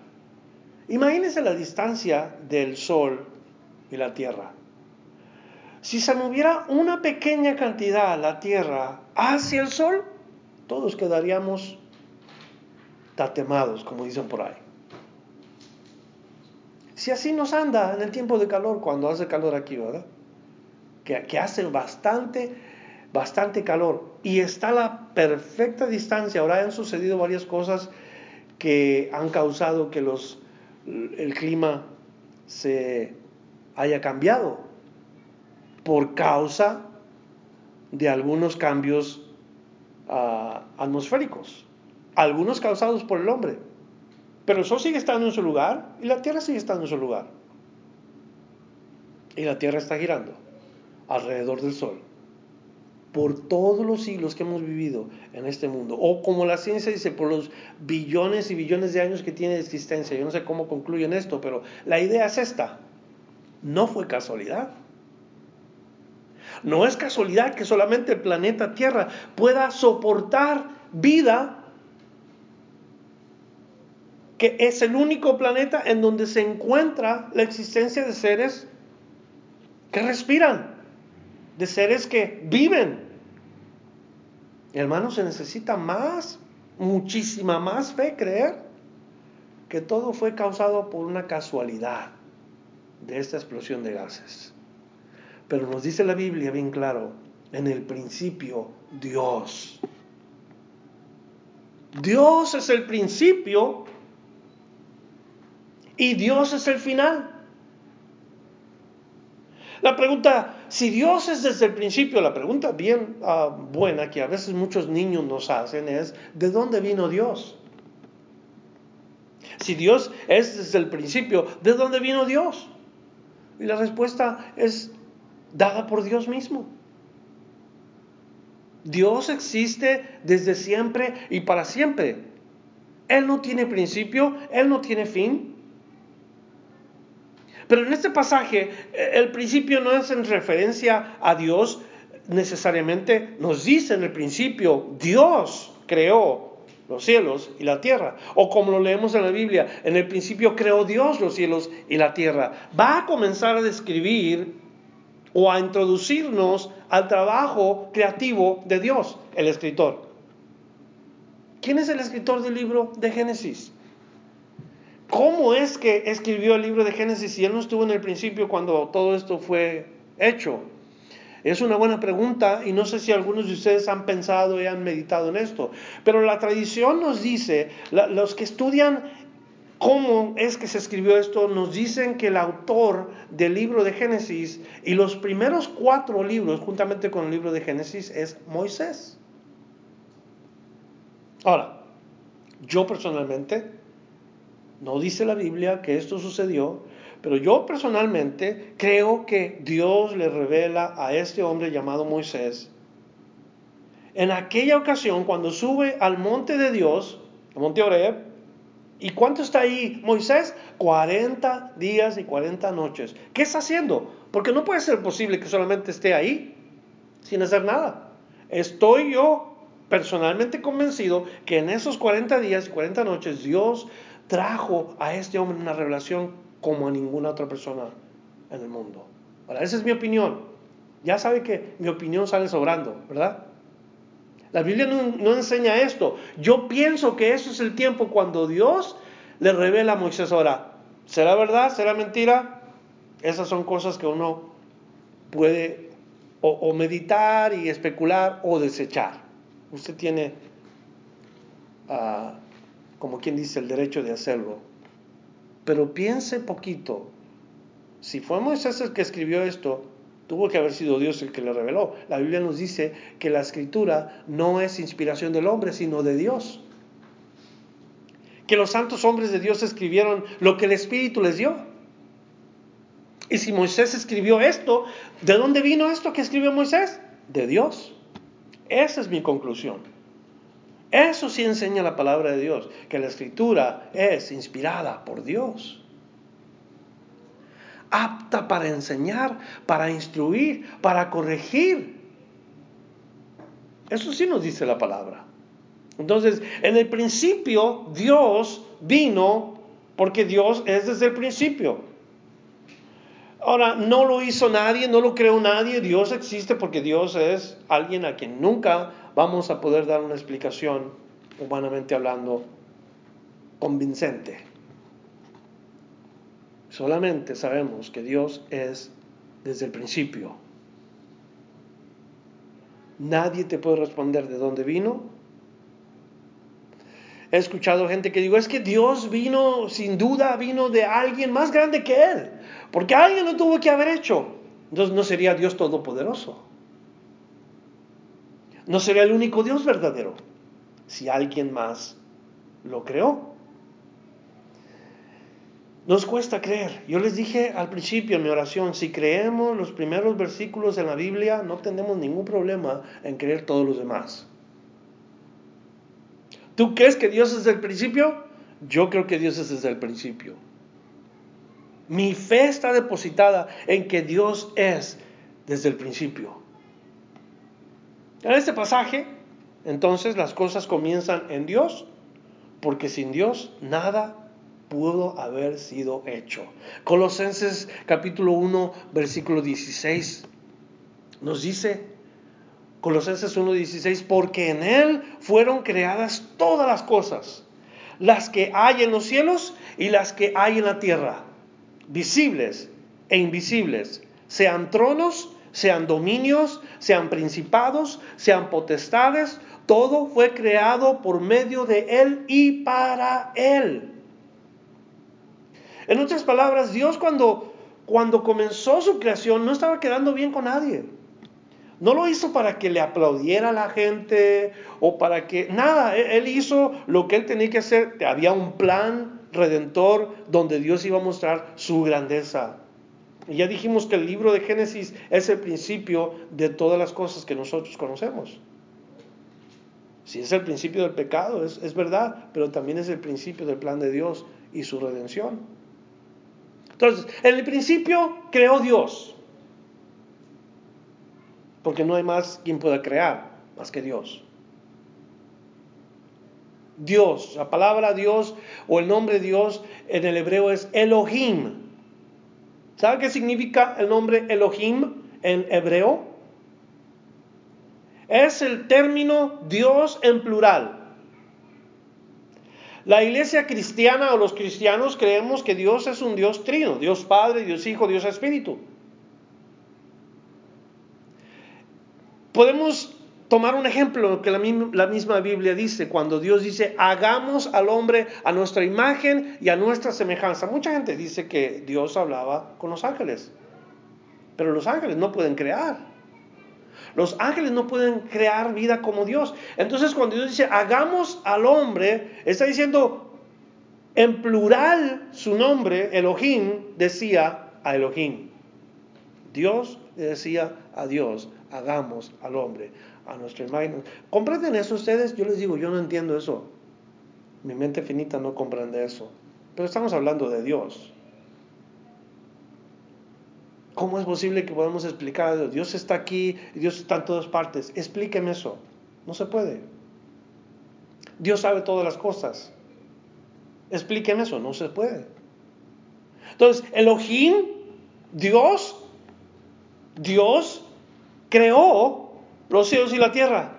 Imagínense la distancia del Sol y la Tierra. Si se moviera una pequeña cantidad la Tierra hacia el Sol, todos quedaríamos tatemados, como dicen por ahí. Si así nos anda en el tiempo de calor, cuando hace calor aquí, ¿verdad? Que, que hace bastante, bastante calor. Y está a la perfecta distancia. Ahora han sucedido varias cosas que han causado que los, el clima se haya cambiado por causa de algunos cambios ah, atmosféricos, algunos causados por el hombre. Pero el Sol sigue estando en su lugar y la Tierra sigue estando en su lugar. Y la Tierra está girando alrededor del Sol por todos los siglos que hemos vivido en este mundo, o como la ciencia dice, por los billones y billones de años que tiene de existencia. Yo no sé cómo concluyen esto, pero la idea es esta. No fue casualidad. No es casualidad que solamente el planeta Tierra pueda soportar vida, que es el único planeta en donde se encuentra la existencia de seres que respiran, de seres que viven. Hermanos, se necesita más, muchísima más fe creer que todo fue causado por una casualidad de esta explosión de gases. Pero nos dice la Biblia bien claro, en el principio Dios. Dios es el principio y Dios es el final. La pregunta, si Dios es desde el principio, la pregunta bien ah, buena que a veces muchos niños nos hacen es, ¿de dónde vino Dios? Si Dios es desde el principio, ¿de dónde vino Dios? Y la respuesta es dada por Dios mismo. Dios existe desde siempre y para siempre. Él no tiene principio, Él no tiene fin. Pero en este pasaje el principio no es en referencia a Dios necesariamente, nos dice en el principio, Dios creó los cielos y la tierra. O como lo leemos en la Biblia, en el principio creó Dios los cielos y la tierra. Va a comenzar a describir o a introducirnos al trabajo creativo de Dios, el escritor. ¿Quién es el escritor del libro de Génesis? ¿Cómo es que escribió el libro de Génesis si él no estuvo en el principio cuando todo esto fue hecho? Es una buena pregunta y no sé si algunos de ustedes han pensado y han meditado en esto, pero la tradición nos dice, los que estudian cómo es que se escribió esto, nos dicen que el autor del libro de Génesis y los primeros cuatro libros, juntamente con el libro de Génesis, es Moisés. Ahora, yo personalmente, no dice la Biblia que esto sucedió, pero yo personalmente creo que Dios le revela a este hombre llamado Moisés, en aquella ocasión cuando sube al monte de Dios, al monte Oreb, ¿Y cuánto está ahí Moisés? 40 días y 40 noches. ¿Qué está haciendo? Porque no puede ser posible que solamente esté ahí sin hacer nada. Estoy yo personalmente convencido que en esos 40 días y 40 noches Dios trajo a este hombre una revelación como a ninguna otra persona en el mundo. Ahora, esa es mi opinión. Ya sabe que mi opinión sale sobrando, ¿verdad? La Biblia no, enseña esto. Yo pienso que eso es el tiempo cuando Dios le revela a Moisés. Ahora, ¿será verdad? ¿Será mentira? Esas son cosas que uno puede o meditar y especular o desechar. Usted tiene, ah, como quien dice, el derecho de hacerlo. Pero piense poquito. Si fue Moisés el que escribió esto, tuvo que haber sido Dios el que le reveló. La Biblia nos dice que la escritura no es inspiración del hombre, sino de Dios. Que los santos hombres de Dios escribieron lo que el Espíritu les dio. Y si Moisés escribió esto, ¿de dónde vino esto que escribió Moisés? De Dios. Esa es mi conclusión. Eso sí enseña la palabra de Dios, que la escritura es inspirada por Dios. Apta para enseñar, para instruir, para corregir. Eso sí nos dice la palabra. Entonces, en el principio Dios vino porque Dios es desde el principio. Ahora, no lo hizo nadie, no lo creó nadie, Dios existe porque Dios es alguien a quien nunca vamos a poder dar una explicación, humanamente hablando, convincente. Solamente sabemos que Dios es desde el principio. Nadie te puede responder de dónde vino. He escuchado gente que digo, es que Dios vino, sin duda, vino de alguien más grande que Él. Porque alguien lo tuvo que haber hecho. Entonces no sería Dios todopoderoso. No sería el único Dios verdadero si alguien más lo creó. Nos cuesta creer. Yo les dije al principio en mi oración, si creemos los primeros versículos en la Biblia, no tenemos ningún problema en creer todos los demás. ¿Tú crees que Dios es el principio? Yo creo que Dios es desde el principio. Mi fe está depositada en que Dios es desde el principio. En este pasaje, entonces las cosas comienzan en Dios, porque sin Dios nada pudo haber sido hecho. Colosenses capítulo 1, versículo 16 nos dice, Colosenses 16, porque en Él fueron creadas todas las cosas, las que hay en los cielos y las que hay en la tierra visibles e invisibles, sean tronos, sean dominios, sean principados, sean potestades, todo fue creado por medio de Él y para Él. En otras palabras, Dios cuando, cuando comenzó su creación no estaba quedando bien con nadie. No lo hizo para que le aplaudiera a la gente o para que... Nada, él hizo lo que él tenía que hacer. Había un plan, redentor donde Dios iba a mostrar su grandeza. Y ya dijimos que el libro de Génesis es el principio de todas las cosas que nosotros conocemos. Si es el principio del pecado, es, es verdad, pero también es el principio del plan de Dios y su redención. Entonces, en el principio creó Dios, porque no hay más quien pueda crear más que Dios. Dios. La palabra Dios o el nombre Dios en el hebreo es Elohim. ¿Sabe qué significa el nombre Elohim en hebreo? Es el término Dios en plural. La iglesia cristiana o los cristianos creemos que Dios es un Dios trino, Dios Padre, Dios Hijo, Dios Espíritu. Podemos tomar un ejemplo que la, misma Biblia dice, cuando Dios dice, hagamos al hombre a nuestra imagen y a nuestra semejanza. Mucha gente dice que Dios hablaba con los ángeles, pero los ángeles no pueden crear. Los ángeles no pueden crear vida como Dios. Entonces cuando Dios dice, hagamos al hombre, está diciendo, en plural su nombre, Elohim, decía a Elohim. Dios le decía a Dios, hagamos al hombre a nuestra imagen. ¿Comprenden eso ustedes? Yo les digo, yo no entiendo eso. Mi mente finita no comprende eso. Pero estamos hablando de Dios. ¿Cómo es posible que podamos explicar a Dios? Dios está aquí, Dios está en todas partes. Explíqueme eso. No se puede. Dios sabe todas las cosas. Expliquen eso, no se puede. Entonces, Elohim, Dios, Dios creó los cielos y la tierra.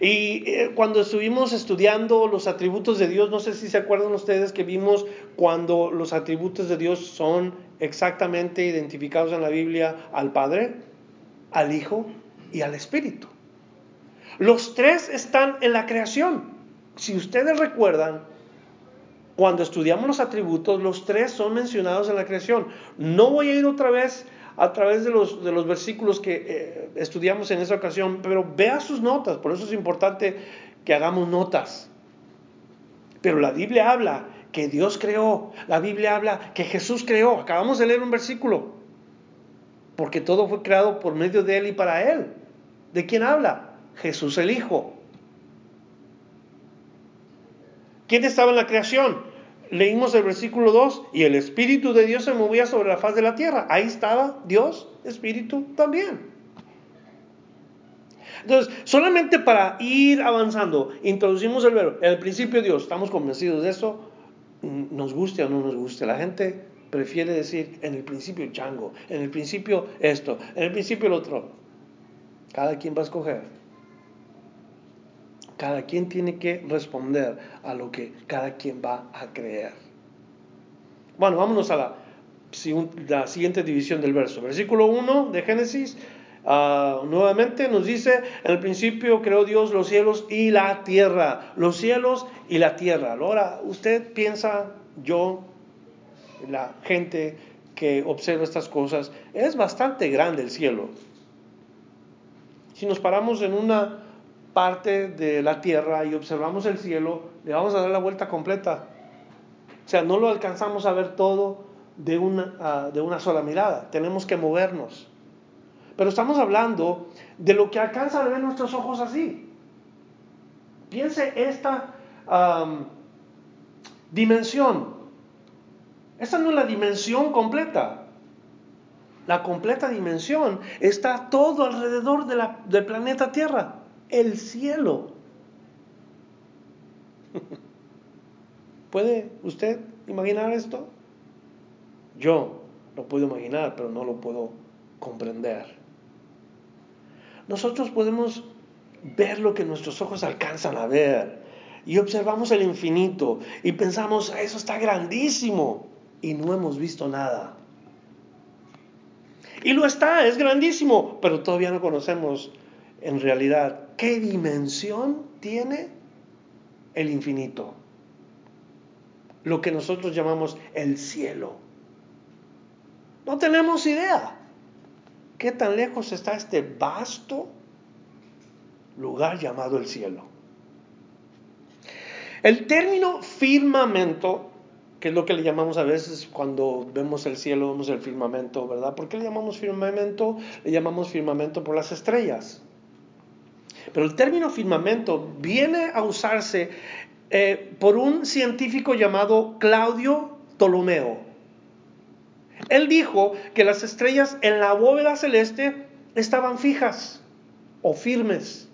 Y eh, cuando estuvimos estudiando los atributos de Dios, no sé si se acuerdan ustedes que vimos cuando los atributos de Dios son exactamente identificados en la Biblia al Padre, al Hijo y al Espíritu. Los tres están en la creación. Si ustedes recuerdan, cuando estudiamos los atributos, los tres son mencionados en la creación. No voy a ir otra vez a través de los, de los versículos que eh, estudiamos en esa ocasión, pero vea sus notas, por eso es importante que hagamos notas. Pero la Biblia habla que Dios creó, la Biblia habla que Jesús creó, acabamos de leer un versículo, porque todo fue creado por medio de Él y para Él. ¿De quién habla? Jesús el Hijo. ¿Quién estaba en la creación? Leímos el versículo 2 y el Espíritu de Dios se movía sobre la faz de la tierra. Ahí estaba Dios, Espíritu también. Entonces, solamente para ir avanzando, introducimos el verbo. En el principio Dios, estamos convencidos de eso, nos guste o no nos guste. La gente prefiere decir en el principio chango, en el principio esto, en el principio el otro. Cada quien va a escoger. Cada quien tiene que responder a lo que cada quien va a creer. Bueno, vámonos a la, siguiente división del verso. Versículo 1 de Génesis. Ah, nuevamente nos dice, en el principio creó Dios los cielos y la tierra, los cielos y la tierra. Ahora, usted piensa, yo, la gente que observa estas cosas, es bastante grande el cielo. Si nos paramos en una parte de la tierra y observamos el cielo, le vamos a dar la vuelta completa. O sea, no lo alcanzamos a ver todo de una, ah, de una sola mirada, tenemos que movernos. Pero estamos hablando de lo que alcanza a ver nuestros ojos así. Piense esta dimensión. Esta no es la dimensión completa. La completa dimensión está todo alrededor de la, del planeta Tierra el cielo. ¿Puede usted imaginar esto? Yo lo puedo imaginar, pero no lo puedo comprender. Nosotros podemos ver lo que nuestros ojos alcanzan a ver y observamos el infinito y pensamos, eso está grandísimo y no hemos visto nada. Y lo está, es grandísimo, pero todavía no conocemos en realidad qué dimensión tiene el infinito. Lo que nosotros llamamos el cielo. No tenemos idea qué tan lejos está este vasto lugar llamado el cielo. El término firmamento, que es lo que le llamamos a veces cuando vemos el cielo, vemos el firmamento, ¿verdad? ¿Por qué le llamamos firmamento? Le llamamos firmamento por las estrellas. Pero el término firmamento viene a usarse eh, por un científico llamado Claudio Ptolomeo. Él dijo que las estrellas en la bóveda celeste estaban fijas o firmes.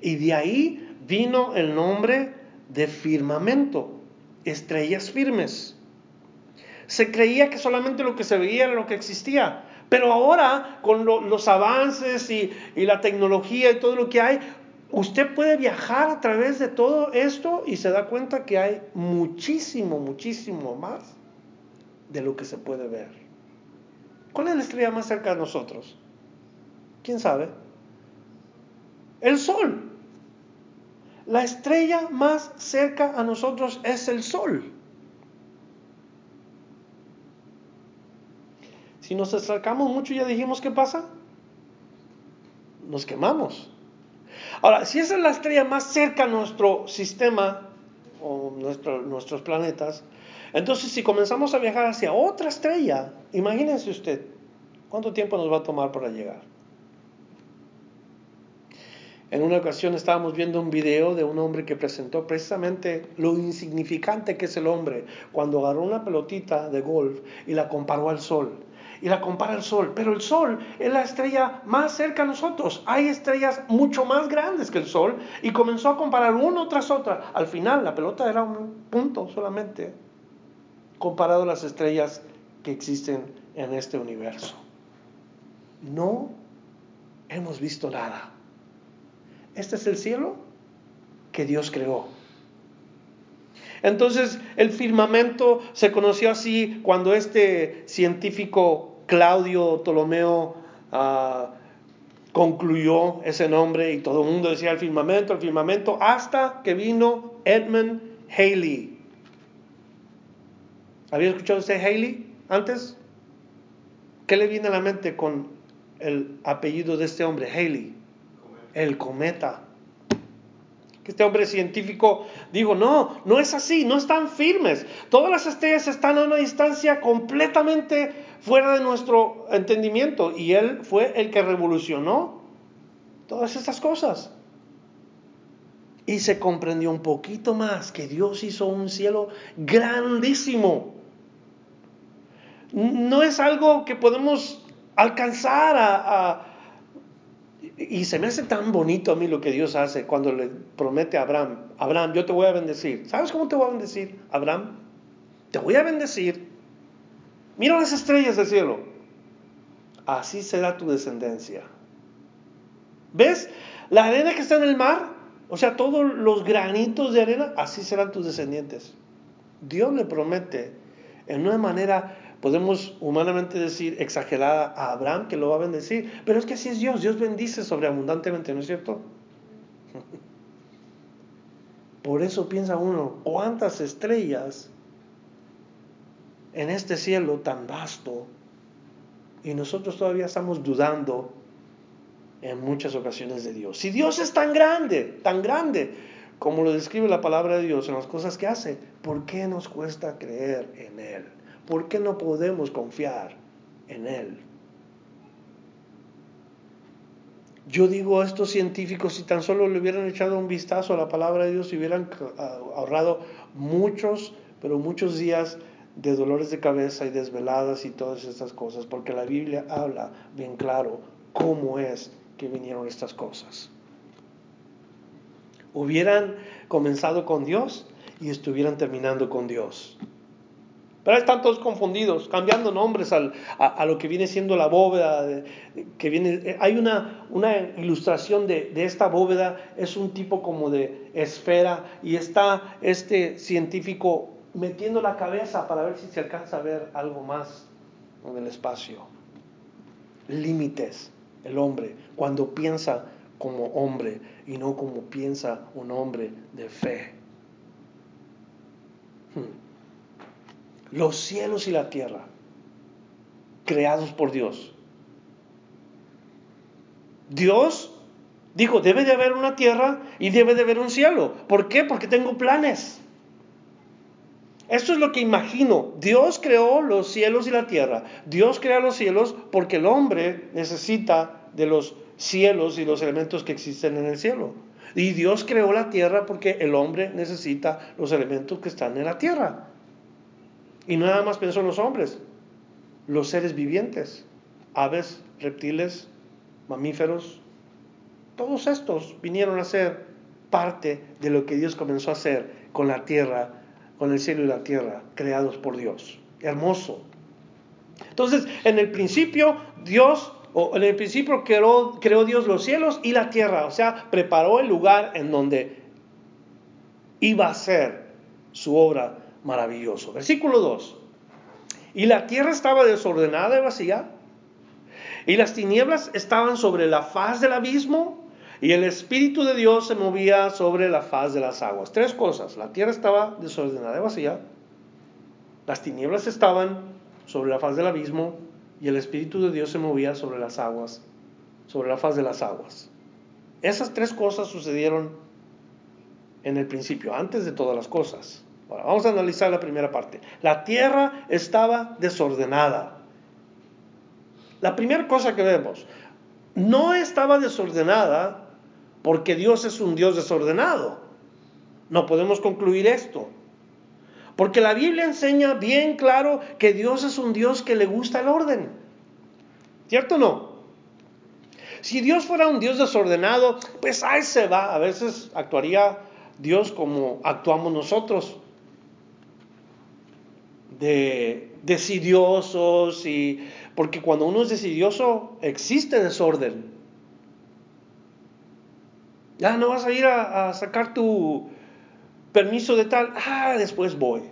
Y de ahí vino el nombre de firmamento, estrellas firmes. Se creía que solamente lo que se veía era lo que existía, pero ahora, con los avances y, y la tecnología y todo lo que hay, usted puede viajar a través de todo esto y se da cuenta que hay muchísimo, muchísimo más de lo que se puede ver. ¿Cuál es la estrella más cerca de nosotros? ¿Quién sabe? El sol. La estrella más cerca a nosotros es el sol. Si nos acercamos mucho, ya dijimos qué pasa. Nos quemamos. Ahora, si esa es la estrella más cerca a nuestro sistema o nuestros planetas, entonces si comenzamos a viajar hacia otra estrella, imagínense usted, ¿cuánto tiempo nos va a tomar para llegar? En una ocasión estábamos viendo un video de un hombre que presentó precisamente lo insignificante que es el hombre cuando agarró una pelotita de golf y la comparó al sol. Y la compara al sol. Pero el sol es la estrella más cerca a nosotros. Hay estrellas mucho más grandes que el sol. Y comenzó a comparar uno tras otra. Al final la pelota era un punto solamente comparado a las estrellas que existen en este universo. No hemos visto nada. Este es el cielo que Dios creó. Entonces el firmamento se conoció así cuando este científico Claudio Ptolomeo ah, concluyó ese nombre y todo el mundo decía el firmamento, el firmamento, hasta que vino Edmund Haley. ¿Había escuchado usted Haley antes? ¿Qué le viene a la mente con el apellido de este hombre, Haley? el cometa. Este hombre científico dijo, no, no es así, no están firmes. Todas las estrellas están a una distancia completamente fuera de nuestro entendimiento. Y él fue el que revolucionó todas estas cosas. Y se comprendió un poquito más que Dios hizo un cielo grandísimo. No es algo que podemos alcanzar y se me hace tan bonito a mí lo que Dios hace cuando le promete a Abraham, Abraham, yo te voy a bendecir. ¿Sabes cómo te voy a bendecir, Abraham? Te voy a bendecir. Mira las estrellas del cielo. Así será tu descendencia. ¿Ves? La arena que está en el mar, o sea, todos los granitos de arena, así serán tus descendientes. Dios le promete en una manera podemos humanamente decir exagerada a Abraham que lo va a bendecir, pero es que así es Dios, Dios bendice sobreabundantemente, ¿no es cierto? Por eso piensa uno, ¿cuántas estrellas en este cielo tan vasto? Y nosotros todavía estamos dudando en muchas ocasiones de Dios. Si Dios es tan grande, tan grande, como lo describe la palabra de Dios en las cosas que hace, ¿por qué nos cuesta creer en Él? ¿Por qué no podemos confiar en Él? Yo digo a estos científicos, si tan solo le hubieran echado un vistazo a la palabra de Dios, y hubieran ahorrado muchos, pero muchos días de dolores de cabeza y desveladas y todas estas cosas, porque la Biblia habla bien claro cómo es que vinieron estas cosas. Hubieran comenzado con Dios y estuvieran terminando con Dios. Pero están todos confundidos, cambiando nombres a, lo que viene siendo la bóveda. que viene, hay una, una ilustración de, de, esta bóveda, es un tipo como de esfera, y está este científico metiendo la cabeza para ver si se alcanza a ver algo más en el espacio. Límites, el hombre, cuando piensa como hombre y no como piensa un hombre de fe. Hmm los cielos y la tierra, creados por Dios. Dios dijo, debe de haber una tierra y debe de haber un cielo. ¿Por qué? Porque tengo planes. Esto es lo que imagino. Dios creó los cielos y la tierra. Dios crea los cielos porque el hombre necesita de los cielos y los elementos que existen en el cielo. Y Dios creó la tierra porque el hombre necesita los elementos que están en la tierra. Y nada más pensó en los hombres, los seres vivientes, aves, reptiles, mamíferos, todos estos vinieron a ser parte de lo que Dios comenzó a hacer con la tierra, con el cielo y la tierra, creados por Dios. Hermoso. Entonces, en el principio, Dios, o en el principio creó, creó Dios los cielos y la tierra, o sea, preparó el lugar en donde iba a ser su obra maravilloso. Versículo 2. Y la tierra estaba desordenada y vacía, y las tinieblas estaban sobre la faz del abismo, y el Espíritu de Dios se movía sobre la faz de las aguas. Tres cosas. La tierra estaba desordenada y vacía, las tinieblas estaban sobre la faz del abismo, y el Espíritu de Dios se movía sobre las aguas, sobre la faz de las aguas. Esas tres cosas sucedieron en el principio, antes de todas las cosas vamos a analizar la primera parte. La tierra estaba desordenada. La primera cosa que vemos, no estaba desordenada porque Dios es un Dios desordenado. No podemos concluir esto. Porque la Biblia enseña bien claro que Dios es un Dios que le gusta el orden. ¿Cierto o no? Si Dios fuera un Dios desordenado, pues ahí se va. A veces actuaría Dios como actuamos nosotros. De decidiosos y porque cuando uno es decidioso existe desorden. Ya no vas a ir a, sacar tu permiso de tal, ah, después voy.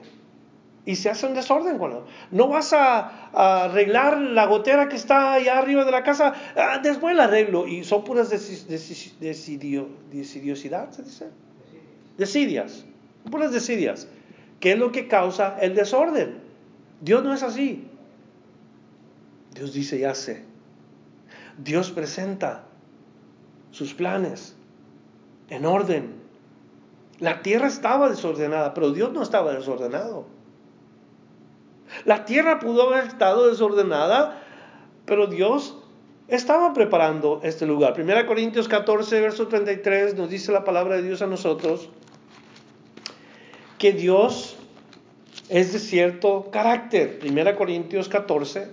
Y se hace un desorden cuando no vas a, arreglar la gotera que está allá arriba de la casa, ah, después la arreglo. Y son puras se dice. Decidias, puras decidias. ¿Qué es lo que causa el desorden? Dios no es así. Dios dice, ya sé. Dios presenta sus planes en orden. La tierra estaba desordenada, pero Dios no estaba desordenado. La tierra pudo haber estado desordenada, pero Dios estaba preparando este lugar. 1 Corintios 14, verso 33 nos dice la palabra de Dios a nosotros que Dios es de cierto carácter. 1 Corintios 14,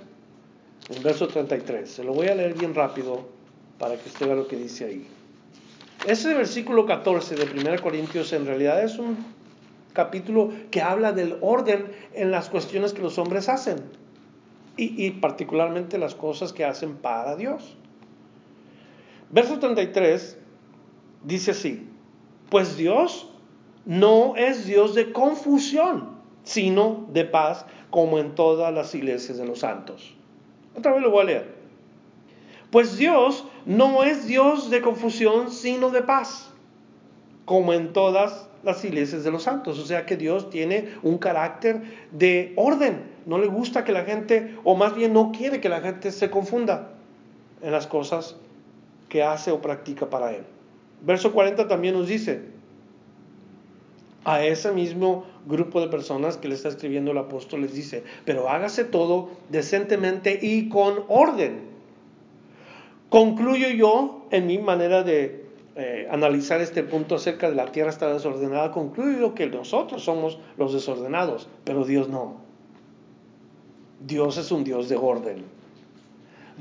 en verso 33. Se lo voy a leer bien rápido para que usted vea lo que dice ahí. Ese versículo 14 de 1 Corintios en realidad es un capítulo que habla del orden en las cuestiones que los hombres hacen y, y particularmente las cosas que hacen para Dios. Verso 33 dice así, pues Dios no es Dios de confusión, sino de paz, como en todas las iglesias de los santos. Otra vez lo voy a leer. Pues Dios no es Dios de confusión, sino de paz, como en todas las iglesias de los santos. O sea que Dios tiene un carácter de orden. No le gusta que la gente, o más bien no quiere que la gente se confunda en las cosas que hace o practica para Él. Verso 40 también nos dice, a ese mismo grupo de personas que le está escribiendo el apóstol les dice, pero hágase todo decentemente y con orden. Concluyo yo en mi manera de eh, analizar este punto acerca de la tierra está desordenada, concluyo que nosotros somos los desordenados, pero Dios no. Dios es un Dios de orden.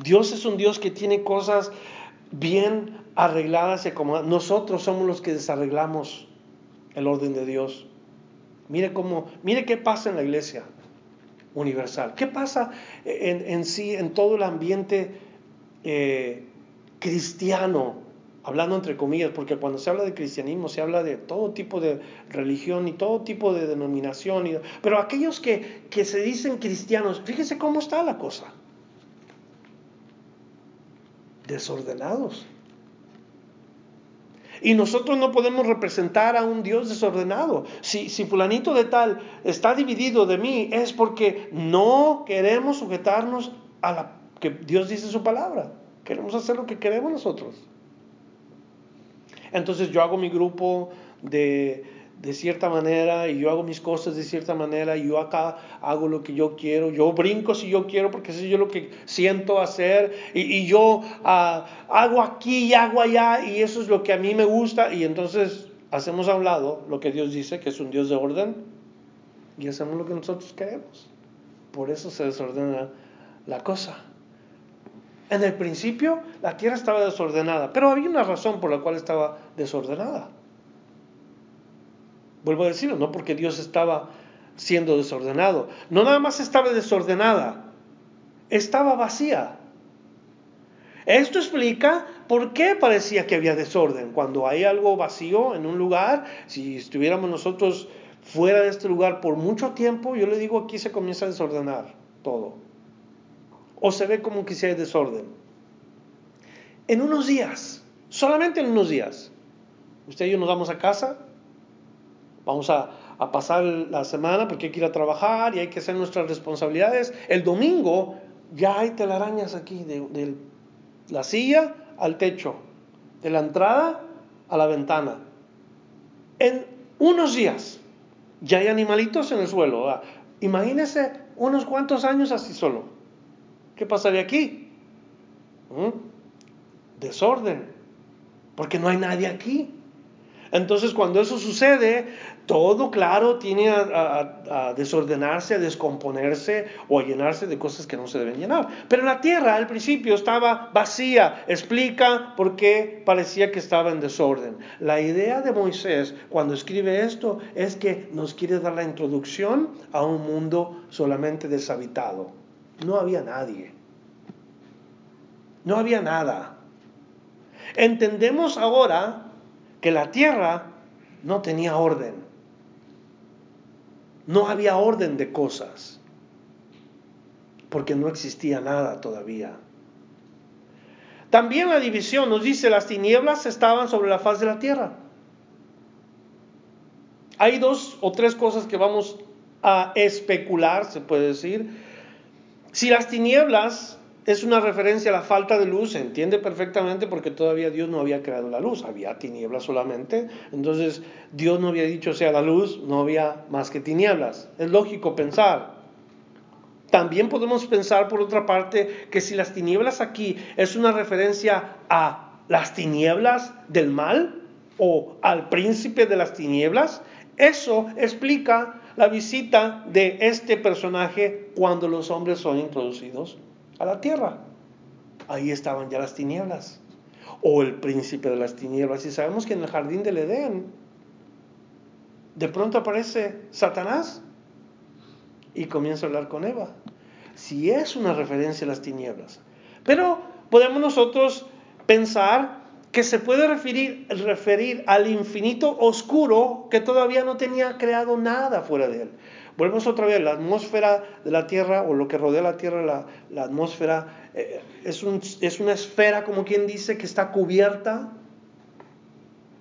Dios es un Dios que tiene cosas bien arregladas y como nosotros somos los que desarreglamos el orden de Dios. Mire cómo, mire qué pasa en la iglesia universal. ¿Qué pasa en, sí, en todo el ambiente eh, cristiano? Hablando entre comillas, porque cuando se habla de cristianismo se habla de todo tipo de religión y todo tipo de denominación. pero aquellos que, que se dicen cristianos, fíjese cómo está la cosa. Desordenados. Y nosotros no podemos representar a un Dios desordenado. Si, si fulanito de tal está dividido de mí, es porque no queremos sujetarnos a la que Dios dice su palabra. Queremos hacer lo que queremos nosotros. Entonces yo hago mi grupo de, de cierta manera y yo hago mis cosas de cierta manera y yo acá hago lo que yo quiero, yo brinco si yo quiero porque eso es yo lo que siento hacer y, yo ah, hago aquí y hago allá y eso es lo que a mí me gusta y entonces hacemos a un lado lo que Dios dice que es un Dios de orden y hacemos lo que nosotros queremos. Por eso se desordena la cosa. En el principio la tierra estaba desordenada, pero había una razón por la cual estaba desordenada. Vuelvo a decirlo, no porque Dios estaba siendo desordenado. No nada más estaba desordenada, estaba vacía. Esto explica por qué parecía que había desorden. Cuando hay algo vacío en un lugar, si estuviéramos nosotros fuera de este lugar por mucho tiempo, yo le digo aquí se comienza a desordenar todo. O se ve como que si hay desorden. En unos días, solamente en unos días, usted y yo nos vamos a casa, Vamos a, pasar la semana porque hay que ir a trabajar y hay que hacer nuestras responsabilidades. El domingo ya hay telarañas aquí, de, la silla al techo, de la entrada a la ventana. En unos días ya hay animalitos en el suelo. Imagínese unos cuantos años así solo. ¿Qué pasaría aquí? ¿Mm? Desorden. porque no hay nadie aquí. Entonces cuando eso sucede, todo claro tiene a, desordenarse, a descomponerse o a llenarse de cosas que no se deben llenar. Pero la tierra al principio estaba vacía, explica por qué parecía que estaba en desorden. La idea de Moisés cuando escribe esto es que nos quiere dar la introducción a un mundo solamente deshabitado. No había nadie. No había nada. Entendemos ahora que la tierra no tenía orden. No había orden de cosas, porque no existía nada todavía. También la división nos dice las tinieblas estaban sobre la faz de la tierra. Hay dos o tres cosas que vamos a especular, se puede decir. Si las tinieblas es una referencia a la falta de luz, se entiende perfectamente porque todavía Dios no había creado la luz, había tinieblas solamente. Entonces Dios no había dicho sea la luz, no había más que tinieblas. Es lógico pensar. También podemos pensar por otra parte que si las tinieblas aquí es una referencia a las tinieblas del mal o al príncipe de las tinieblas, eso explica la visita de este personaje cuando los hombres son introducidos a la tierra. Ahí estaban ya las tinieblas. O el príncipe de las tinieblas. Y sabemos que en el jardín del Edén, de pronto aparece Satanás y comienza a hablar con Eva. Si es una referencia a las tinieblas. Pero podemos nosotros pensar que se puede referir, referir al infinito oscuro que todavía no tenía creado nada fuera de él. Volvemos otra vez, la atmósfera de la Tierra o lo que rodea la Tierra, la, atmósfera, eh, es, es una esfera, como quien dice, que está cubierta.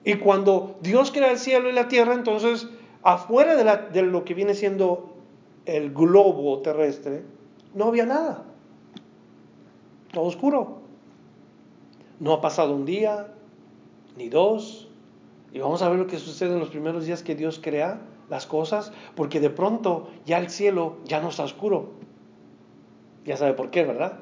Y cuando Dios crea el cielo y la Tierra, entonces afuera de, la, de lo que viene siendo el globo terrestre, no había nada. Todo oscuro. No ha pasado un día, ni dos. Y vamos a ver lo que sucede en los primeros días que Dios crea las cosas, porque de pronto ya el cielo ya no está oscuro. Ya sabe por qué, ¿verdad?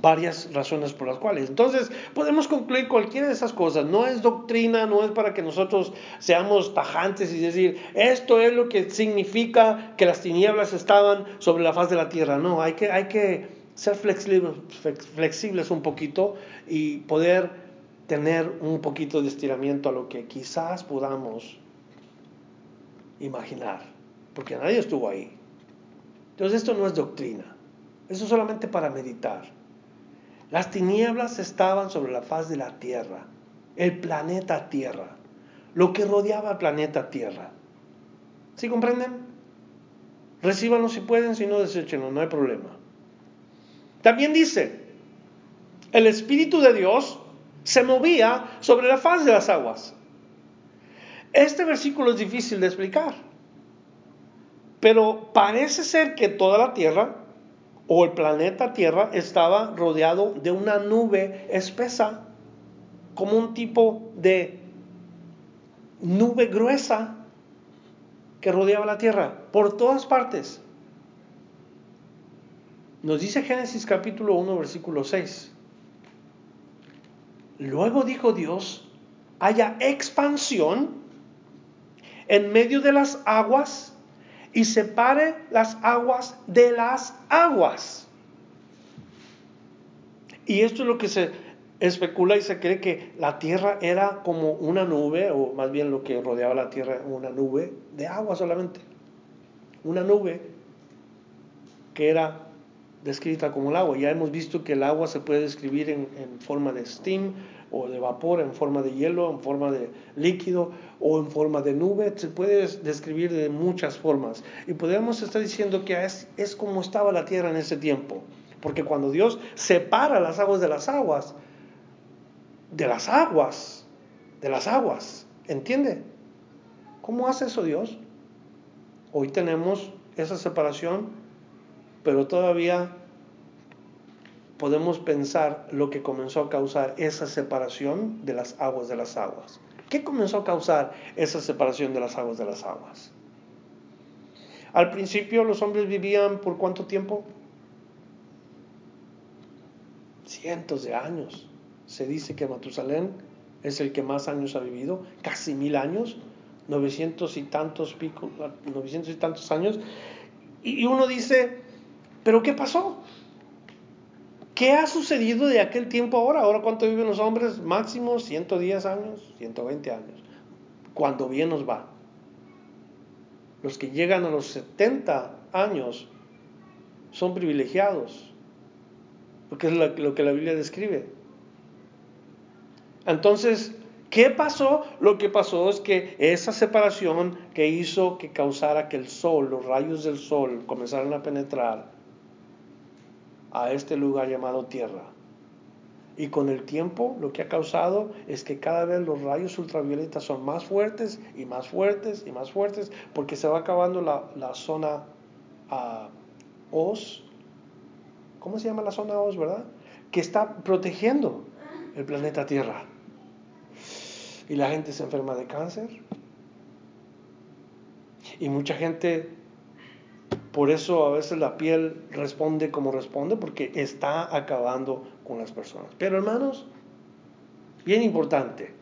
Varias razones por las cuales. Entonces, podemos concluir cualquiera de esas cosas. No es doctrina, no es para que nosotros seamos tajantes y decir, esto es lo que significa que las tinieblas estaban sobre la faz de la tierra. No, hay que, hay que ser flexibles, un poquito y poder tener un poquito de estiramiento a lo que quizás podamos imaginar, porque nadie estuvo ahí. Entonces esto no es doctrina, eso es solamente para meditar. Las tinieblas estaban sobre la faz de la Tierra, el planeta Tierra, lo que rodeaba el planeta Tierra. ¿Sí comprenden? Recíbanlo si pueden, si no, deséchenlo, no hay problema. También dice, el Espíritu de Dios se movía sobre la faz de las aguas. Este versículo es difícil de explicar, pero parece ser que toda la Tierra o el planeta Tierra estaba rodeado de una nube espesa, como un tipo de nube gruesa que rodeaba la Tierra por todas partes. Nos dice Génesis capítulo 1, versículo 6. Luego dijo Dios, haya expansión en medio de las aguas y separe las aguas de las aguas. Y esto es lo que se especula y se cree que la tierra era como una nube, o más bien lo que rodeaba la tierra, una nube de agua solamente. Una nube que era descrita como el agua. Ya hemos visto que el agua se puede describir en, forma de steam, o de vapor en forma de hielo, en forma de líquido o en forma de nube. Se puede describir de muchas formas. Y podemos estar diciendo que es, es como estaba la tierra en ese tiempo. Porque cuando Dios separa las aguas de las aguas, de las aguas, de las aguas, ¿entiende? ¿Cómo hace eso Dios? Hoy tenemos esa separación, pero todavía podemos pensar lo que comenzó a causar esa separación de las aguas de las aguas. ¿Qué comenzó a causar esa separación de las aguas de las aguas? Al principio los hombres vivían por cuánto tiempo? Cientos de años. Se dice que Matusalén es el que más años ha vivido, casi mil años, 900 y tantos pico, 900 y tantos años, y uno dice, pero ¿qué pasó? ¿Qué ha sucedido de aquel tiempo ahora? Ahora cuánto viven los hombres? Máximo 110 años, 120 años, cuando bien nos va. Los que llegan a los 70 años son privilegiados, porque es lo que la Biblia describe. Entonces, ¿qué pasó? Lo que pasó es que esa separación que hizo que causara que el sol, los rayos del sol comenzaran a penetrar a este lugar llamado tierra. Y con el tiempo lo que ha causado es que cada vez los rayos ultravioletas son más fuertes y más fuertes y más fuertes porque se va acabando la, zona uh, OS. ¿Cómo se llama la zona OS, verdad? Que está protegiendo el planeta Tierra y la gente se enferma de cáncer. Y mucha gente, por eso a veces la piel responde como responde, porque está acabando con las personas. Pero hermanos, bien importante,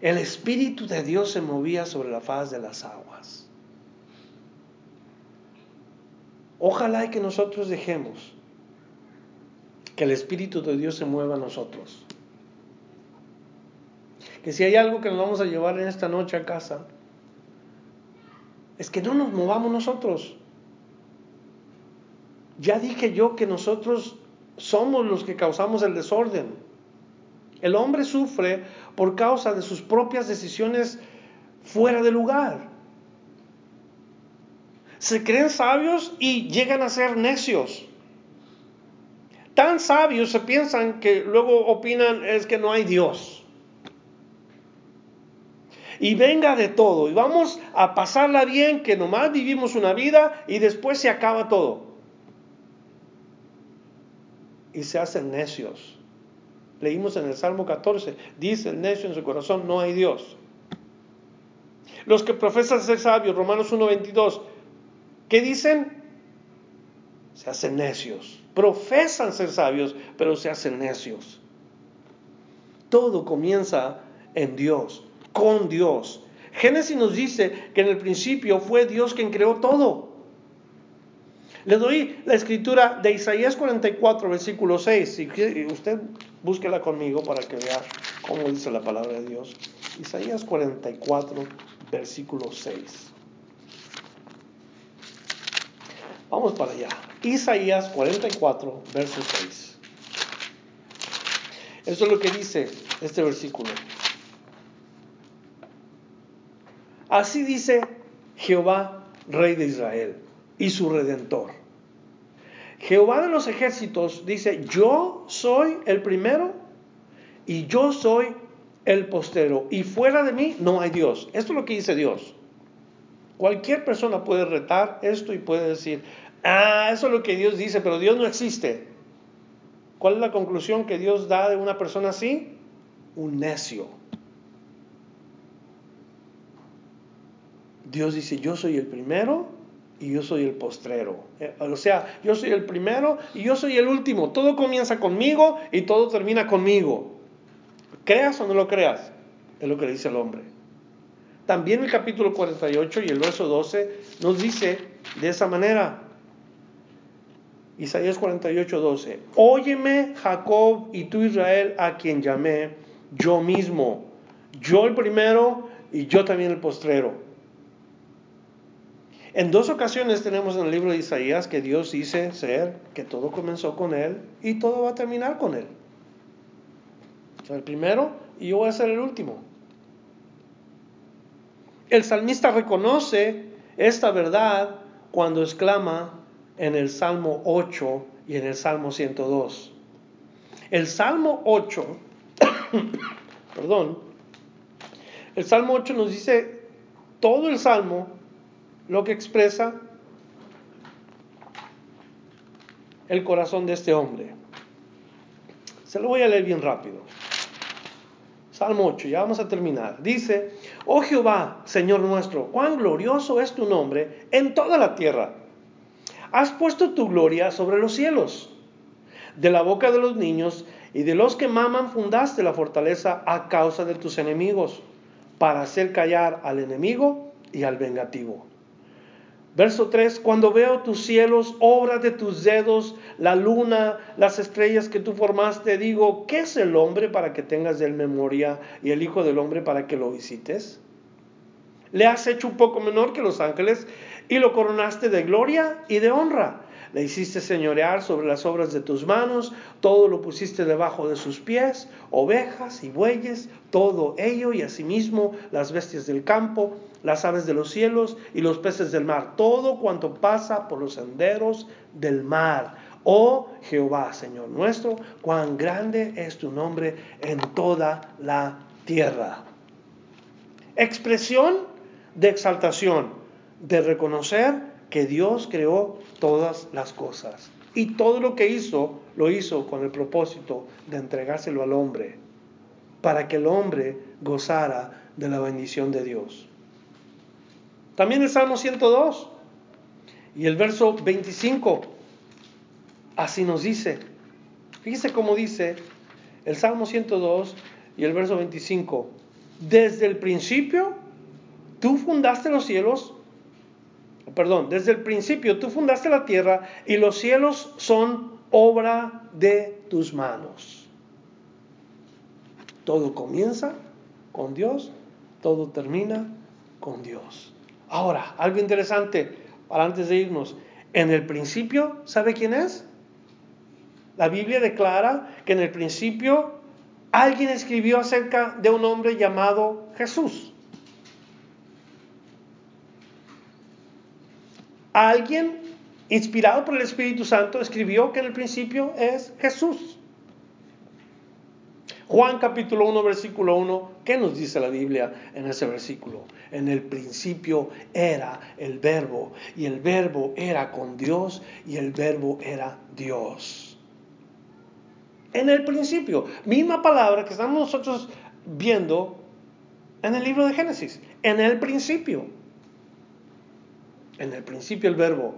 el Espíritu de Dios se movía sobre la faz de las aguas. Ojalá y que nosotros dejemos que el Espíritu de Dios se mueva a nosotros que si hay algo que nos vamos a llevar en esta noche a casa, es que no nos movamos nosotros. Ya dije yo que nosotros somos los que causamos el desorden. El hombre sufre por causa de sus propias decisiones fuera de lugar. Se creen sabios y llegan a ser necios. Tan sabios se piensan que luego opinan es que no hay Dios y venga de todo. Y vamos a pasarla bien, que nomás vivimos una vida y después se acaba todo. Y se hacen necios. Leímos en el Salmo 14, dice el necio en su corazón, no hay Dios. Los que profesan ser sabios, Romanos 1.22, ¿qué dicen? Se hacen necios. Profesan ser sabios, pero se hacen necios. Todo comienza en Dios con Dios. Génesis nos dice que en el principio fue Dios quien creó todo. Le doy la escritura de Isaías 44, versículo 6. Y usted búsquela conmigo para que vea cómo dice la palabra de Dios. Isaías 44, versículo 6. Vamos para allá. Isaías 44, verso 6. Eso es lo que dice este versículo. Así dice Jehová, Rey de Israel, y su Redentor. Jehová de los ejércitos dice, yo soy el primero y yo soy el postero, y fuera de mí no hay Dios. Esto es lo que dice Dios. Cualquier persona puede retar esto y puede decir, ah, eso es lo que Dios dice, pero Dios no existe. ¿Cuál es la conclusión que Dios da de una persona así? Un necio. Dios dice, yo soy el primero y yo soy el postrero. Eh, o sea, yo soy el primero y yo soy el último. Todo comienza conmigo y todo termina conmigo. Creas o no lo creas, es lo que dice el hombre. También el capítulo 48 y el verso 12 nos dice de esa manera. Isaías 48, 12. Óyeme Jacob y tú Israel a quien llamé yo mismo. Yo el primero y yo también el postrero. En dos ocasiones tenemos en el libro de Isaías que Dios dice ser que todo comenzó con Él y todo va a terminar con Él. el primero y yo voy a ser el último. El salmista reconoce esta verdad cuando exclama en el Salmo 8 y en el Salmo 102. El Salmo 8, perdón, el Salmo 8 nos dice todo el Salmo lo que expresa el corazón de este hombre. Se lo voy a leer bien rápido. Salmo 8, ya vamos a terminar. Dice, oh Jehová, Señor nuestro, cuán glorioso es tu nombre en toda la tierra. Has puesto tu gloria sobre los cielos. De la boca de los niños Y de los que maman fundaste la fortaleza a causa de tus enemigos, para hacer callar al enemigo y al vengativo. Verso 3, cuando veo tus cielos, obra de tus dedos, la luna, las estrellas que tú formaste, digo, ¿qué es el hombre para que tengas de él memoria y el Hijo del Hombre para que lo visites? Le has hecho un poco menor que los ángeles y lo coronaste de gloria y de honra. Le hiciste señorear sobre las obras de tus manos, todo lo pusiste debajo de sus pies, ovejas y bueyes, todo ello y asimismo las bestias del campo, las aves de los cielos y los peces del mar, todo cuanto pasa por los senderos del mar. Oh Jehová, Señor nuestro, cuán grande es tu nombre en toda la tierra. Expresión de exaltación, de reconocer que Dios creó todas las cosas. Y todo lo que hizo, lo hizo con el propósito de entregárselo al hombre, para que el hombre gozara de la bendición de Dios. También el Salmo 102 y el verso 25, así nos dice. Fíjese cómo dice el Salmo 102 y el verso 25. Desde el principio, tú fundaste los cielos perdón, desde el principio tú fundaste la tierra y los cielos son obra de tus manos. Todo comienza con Dios, todo termina con Dios. Ahora, algo interesante para antes de irnos. En el principio, ¿sabe quién es? La Biblia declara que en el principio alguien escribió acerca de un hombre llamado Jesús. Alguien inspirado por el Espíritu Santo escribió que en el principio es Jesús. Juan capítulo 1, versículo 1, ¿qué nos dice la Biblia en ese versículo? En el principio era el verbo y el verbo era con Dios y el verbo era Dios. En el principio, misma palabra que estamos nosotros viendo en el libro de Génesis, en el principio. En el principio el verbo.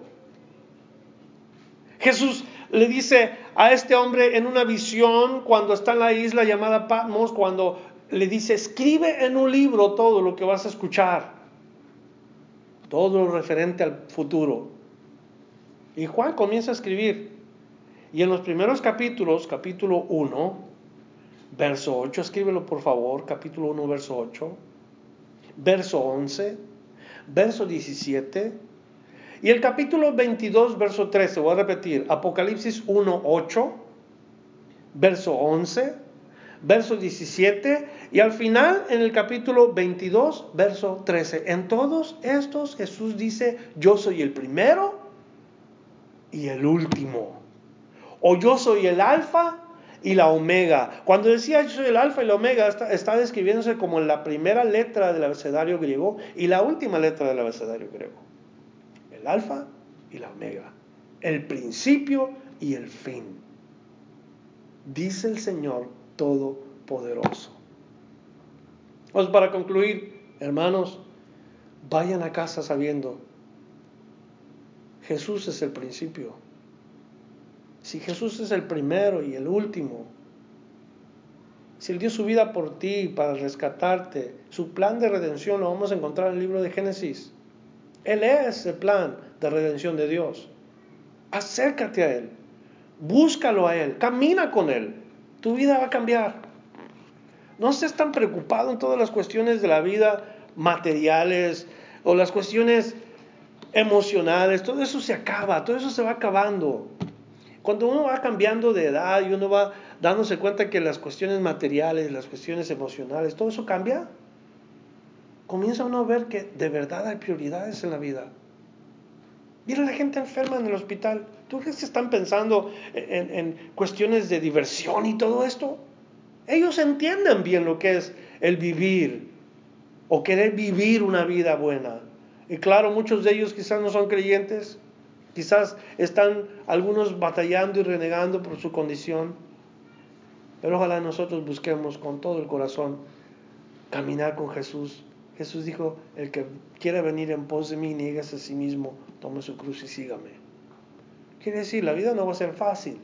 Jesús le dice a este hombre en una visión cuando está en la isla llamada Patmos, cuando le dice, escribe en un libro todo lo que vas a escuchar, todo lo referente al futuro. Y Juan comienza a escribir. Y en los primeros capítulos, capítulo 1, verso 8, escríbelo por favor, capítulo 1, verso 8, verso 11, verso 17, y el capítulo 22, verso 13, voy a repetir, Apocalipsis 1, 8, verso 11, verso 17 y al final en el capítulo 22, verso 13. En todos estos Jesús dice, yo soy el primero y el último. O yo soy el alfa y la omega. Cuando decía yo soy el alfa y la omega, está, está describiéndose como la primera letra del abecedario griego y la última letra del abecedario griego alfa y la omega, el principio y el fin. Dice el Señor Todopoderoso. Pues para concluir, hermanos, vayan a casa sabiendo, Jesús es el principio. Si Jesús es el primero y el último, si Él dio su vida por ti para rescatarte, su plan de redención lo vamos a encontrar en el libro de Génesis. Él es el plan de redención de Dios. Acércate a Él, búscalo a Él, camina con Él. Tu vida va a cambiar. No estés tan preocupado en todas las cuestiones de la vida materiales o las cuestiones emocionales. Todo eso se acaba, todo eso se va acabando. Cuando uno va cambiando de edad y uno va dándose cuenta que las cuestiones materiales, las cuestiones emocionales, todo eso cambia, comienza uno a ver que de verdad hay prioridades en la vida. Mira la gente enferma en el hospital. ¿Tú crees que están pensando en, en, cuestiones de diversión y todo esto? Ellos entienden bien lo que es el vivir o querer vivir una vida buena. Y claro, muchos de ellos quizás no son creyentes, quizás están algunos batallando y renegando por su condición. Pero ojalá nosotros busquemos con todo el corazón caminar con Jesús Jesús dijo, el que quiera venir en pos de mí, nieguese a sí mismo, tome su cruz y sígame. Quiere decir, la vida no va a ser fácil.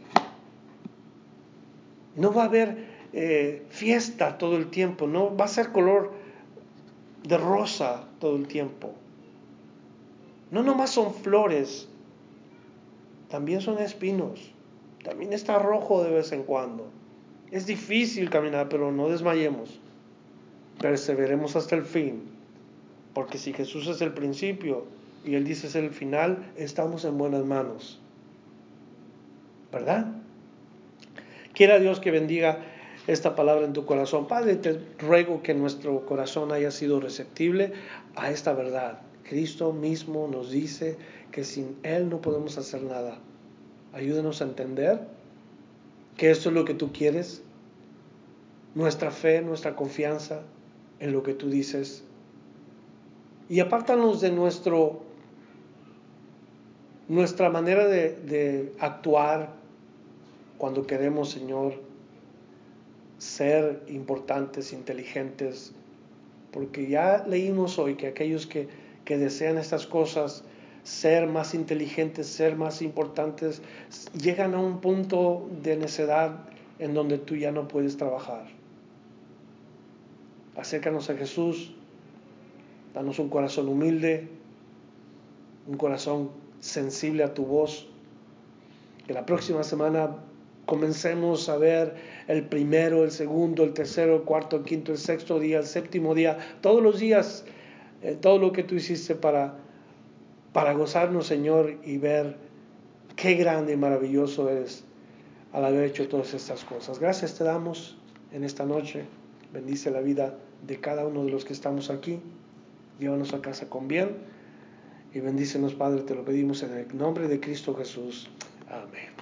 No va a haber eh, fiesta todo el tiempo, no va a ser color de rosa todo el tiempo. No nomás son flores, también son espinos, también está rojo de vez en cuando. Es difícil caminar, pero no desmayemos. Perseveremos hasta el fin, porque si Jesús es el principio y Él dice es el final, estamos en buenas manos. ¿Verdad? Quiera Dios que bendiga esta palabra en tu corazón. Padre, te ruego que nuestro corazón haya sido receptible a esta verdad. Cristo mismo nos dice que sin Él no podemos hacer nada. Ayúdenos a entender que esto es lo que tú quieres, nuestra fe, nuestra confianza en lo que tú dices. Y apártanos de nuestro, nuestra manera de, actuar cuando queremos, Señor, ser importantes, inteligentes, porque ya leímos hoy que aquellos que, que desean estas cosas, ser más inteligentes, ser más importantes, llegan a un punto de necedad en donde tú ya no puedes trabajar. Acércanos a Jesús, danos un corazón humilde, un corazón sensible a tu voz. Que la próxima semana comencemos a ver el primero, el segundo, el tercero, el cuarto, el quinto, el sexto día, el séptimo día, todos los días, eh, todo lo que tú hiciste para, para gozarnos, Señor, y ver qué grande y maravilloso eres al haber hecho todas estas cosas. Gracias te damos en esta noche. Bendice la vida de cada uno de los que estamos aquí. Llévanos a casa con bien. Y bendícenos, Padre, te lo pedimos en el nombre de Cristo Jesús. Amén.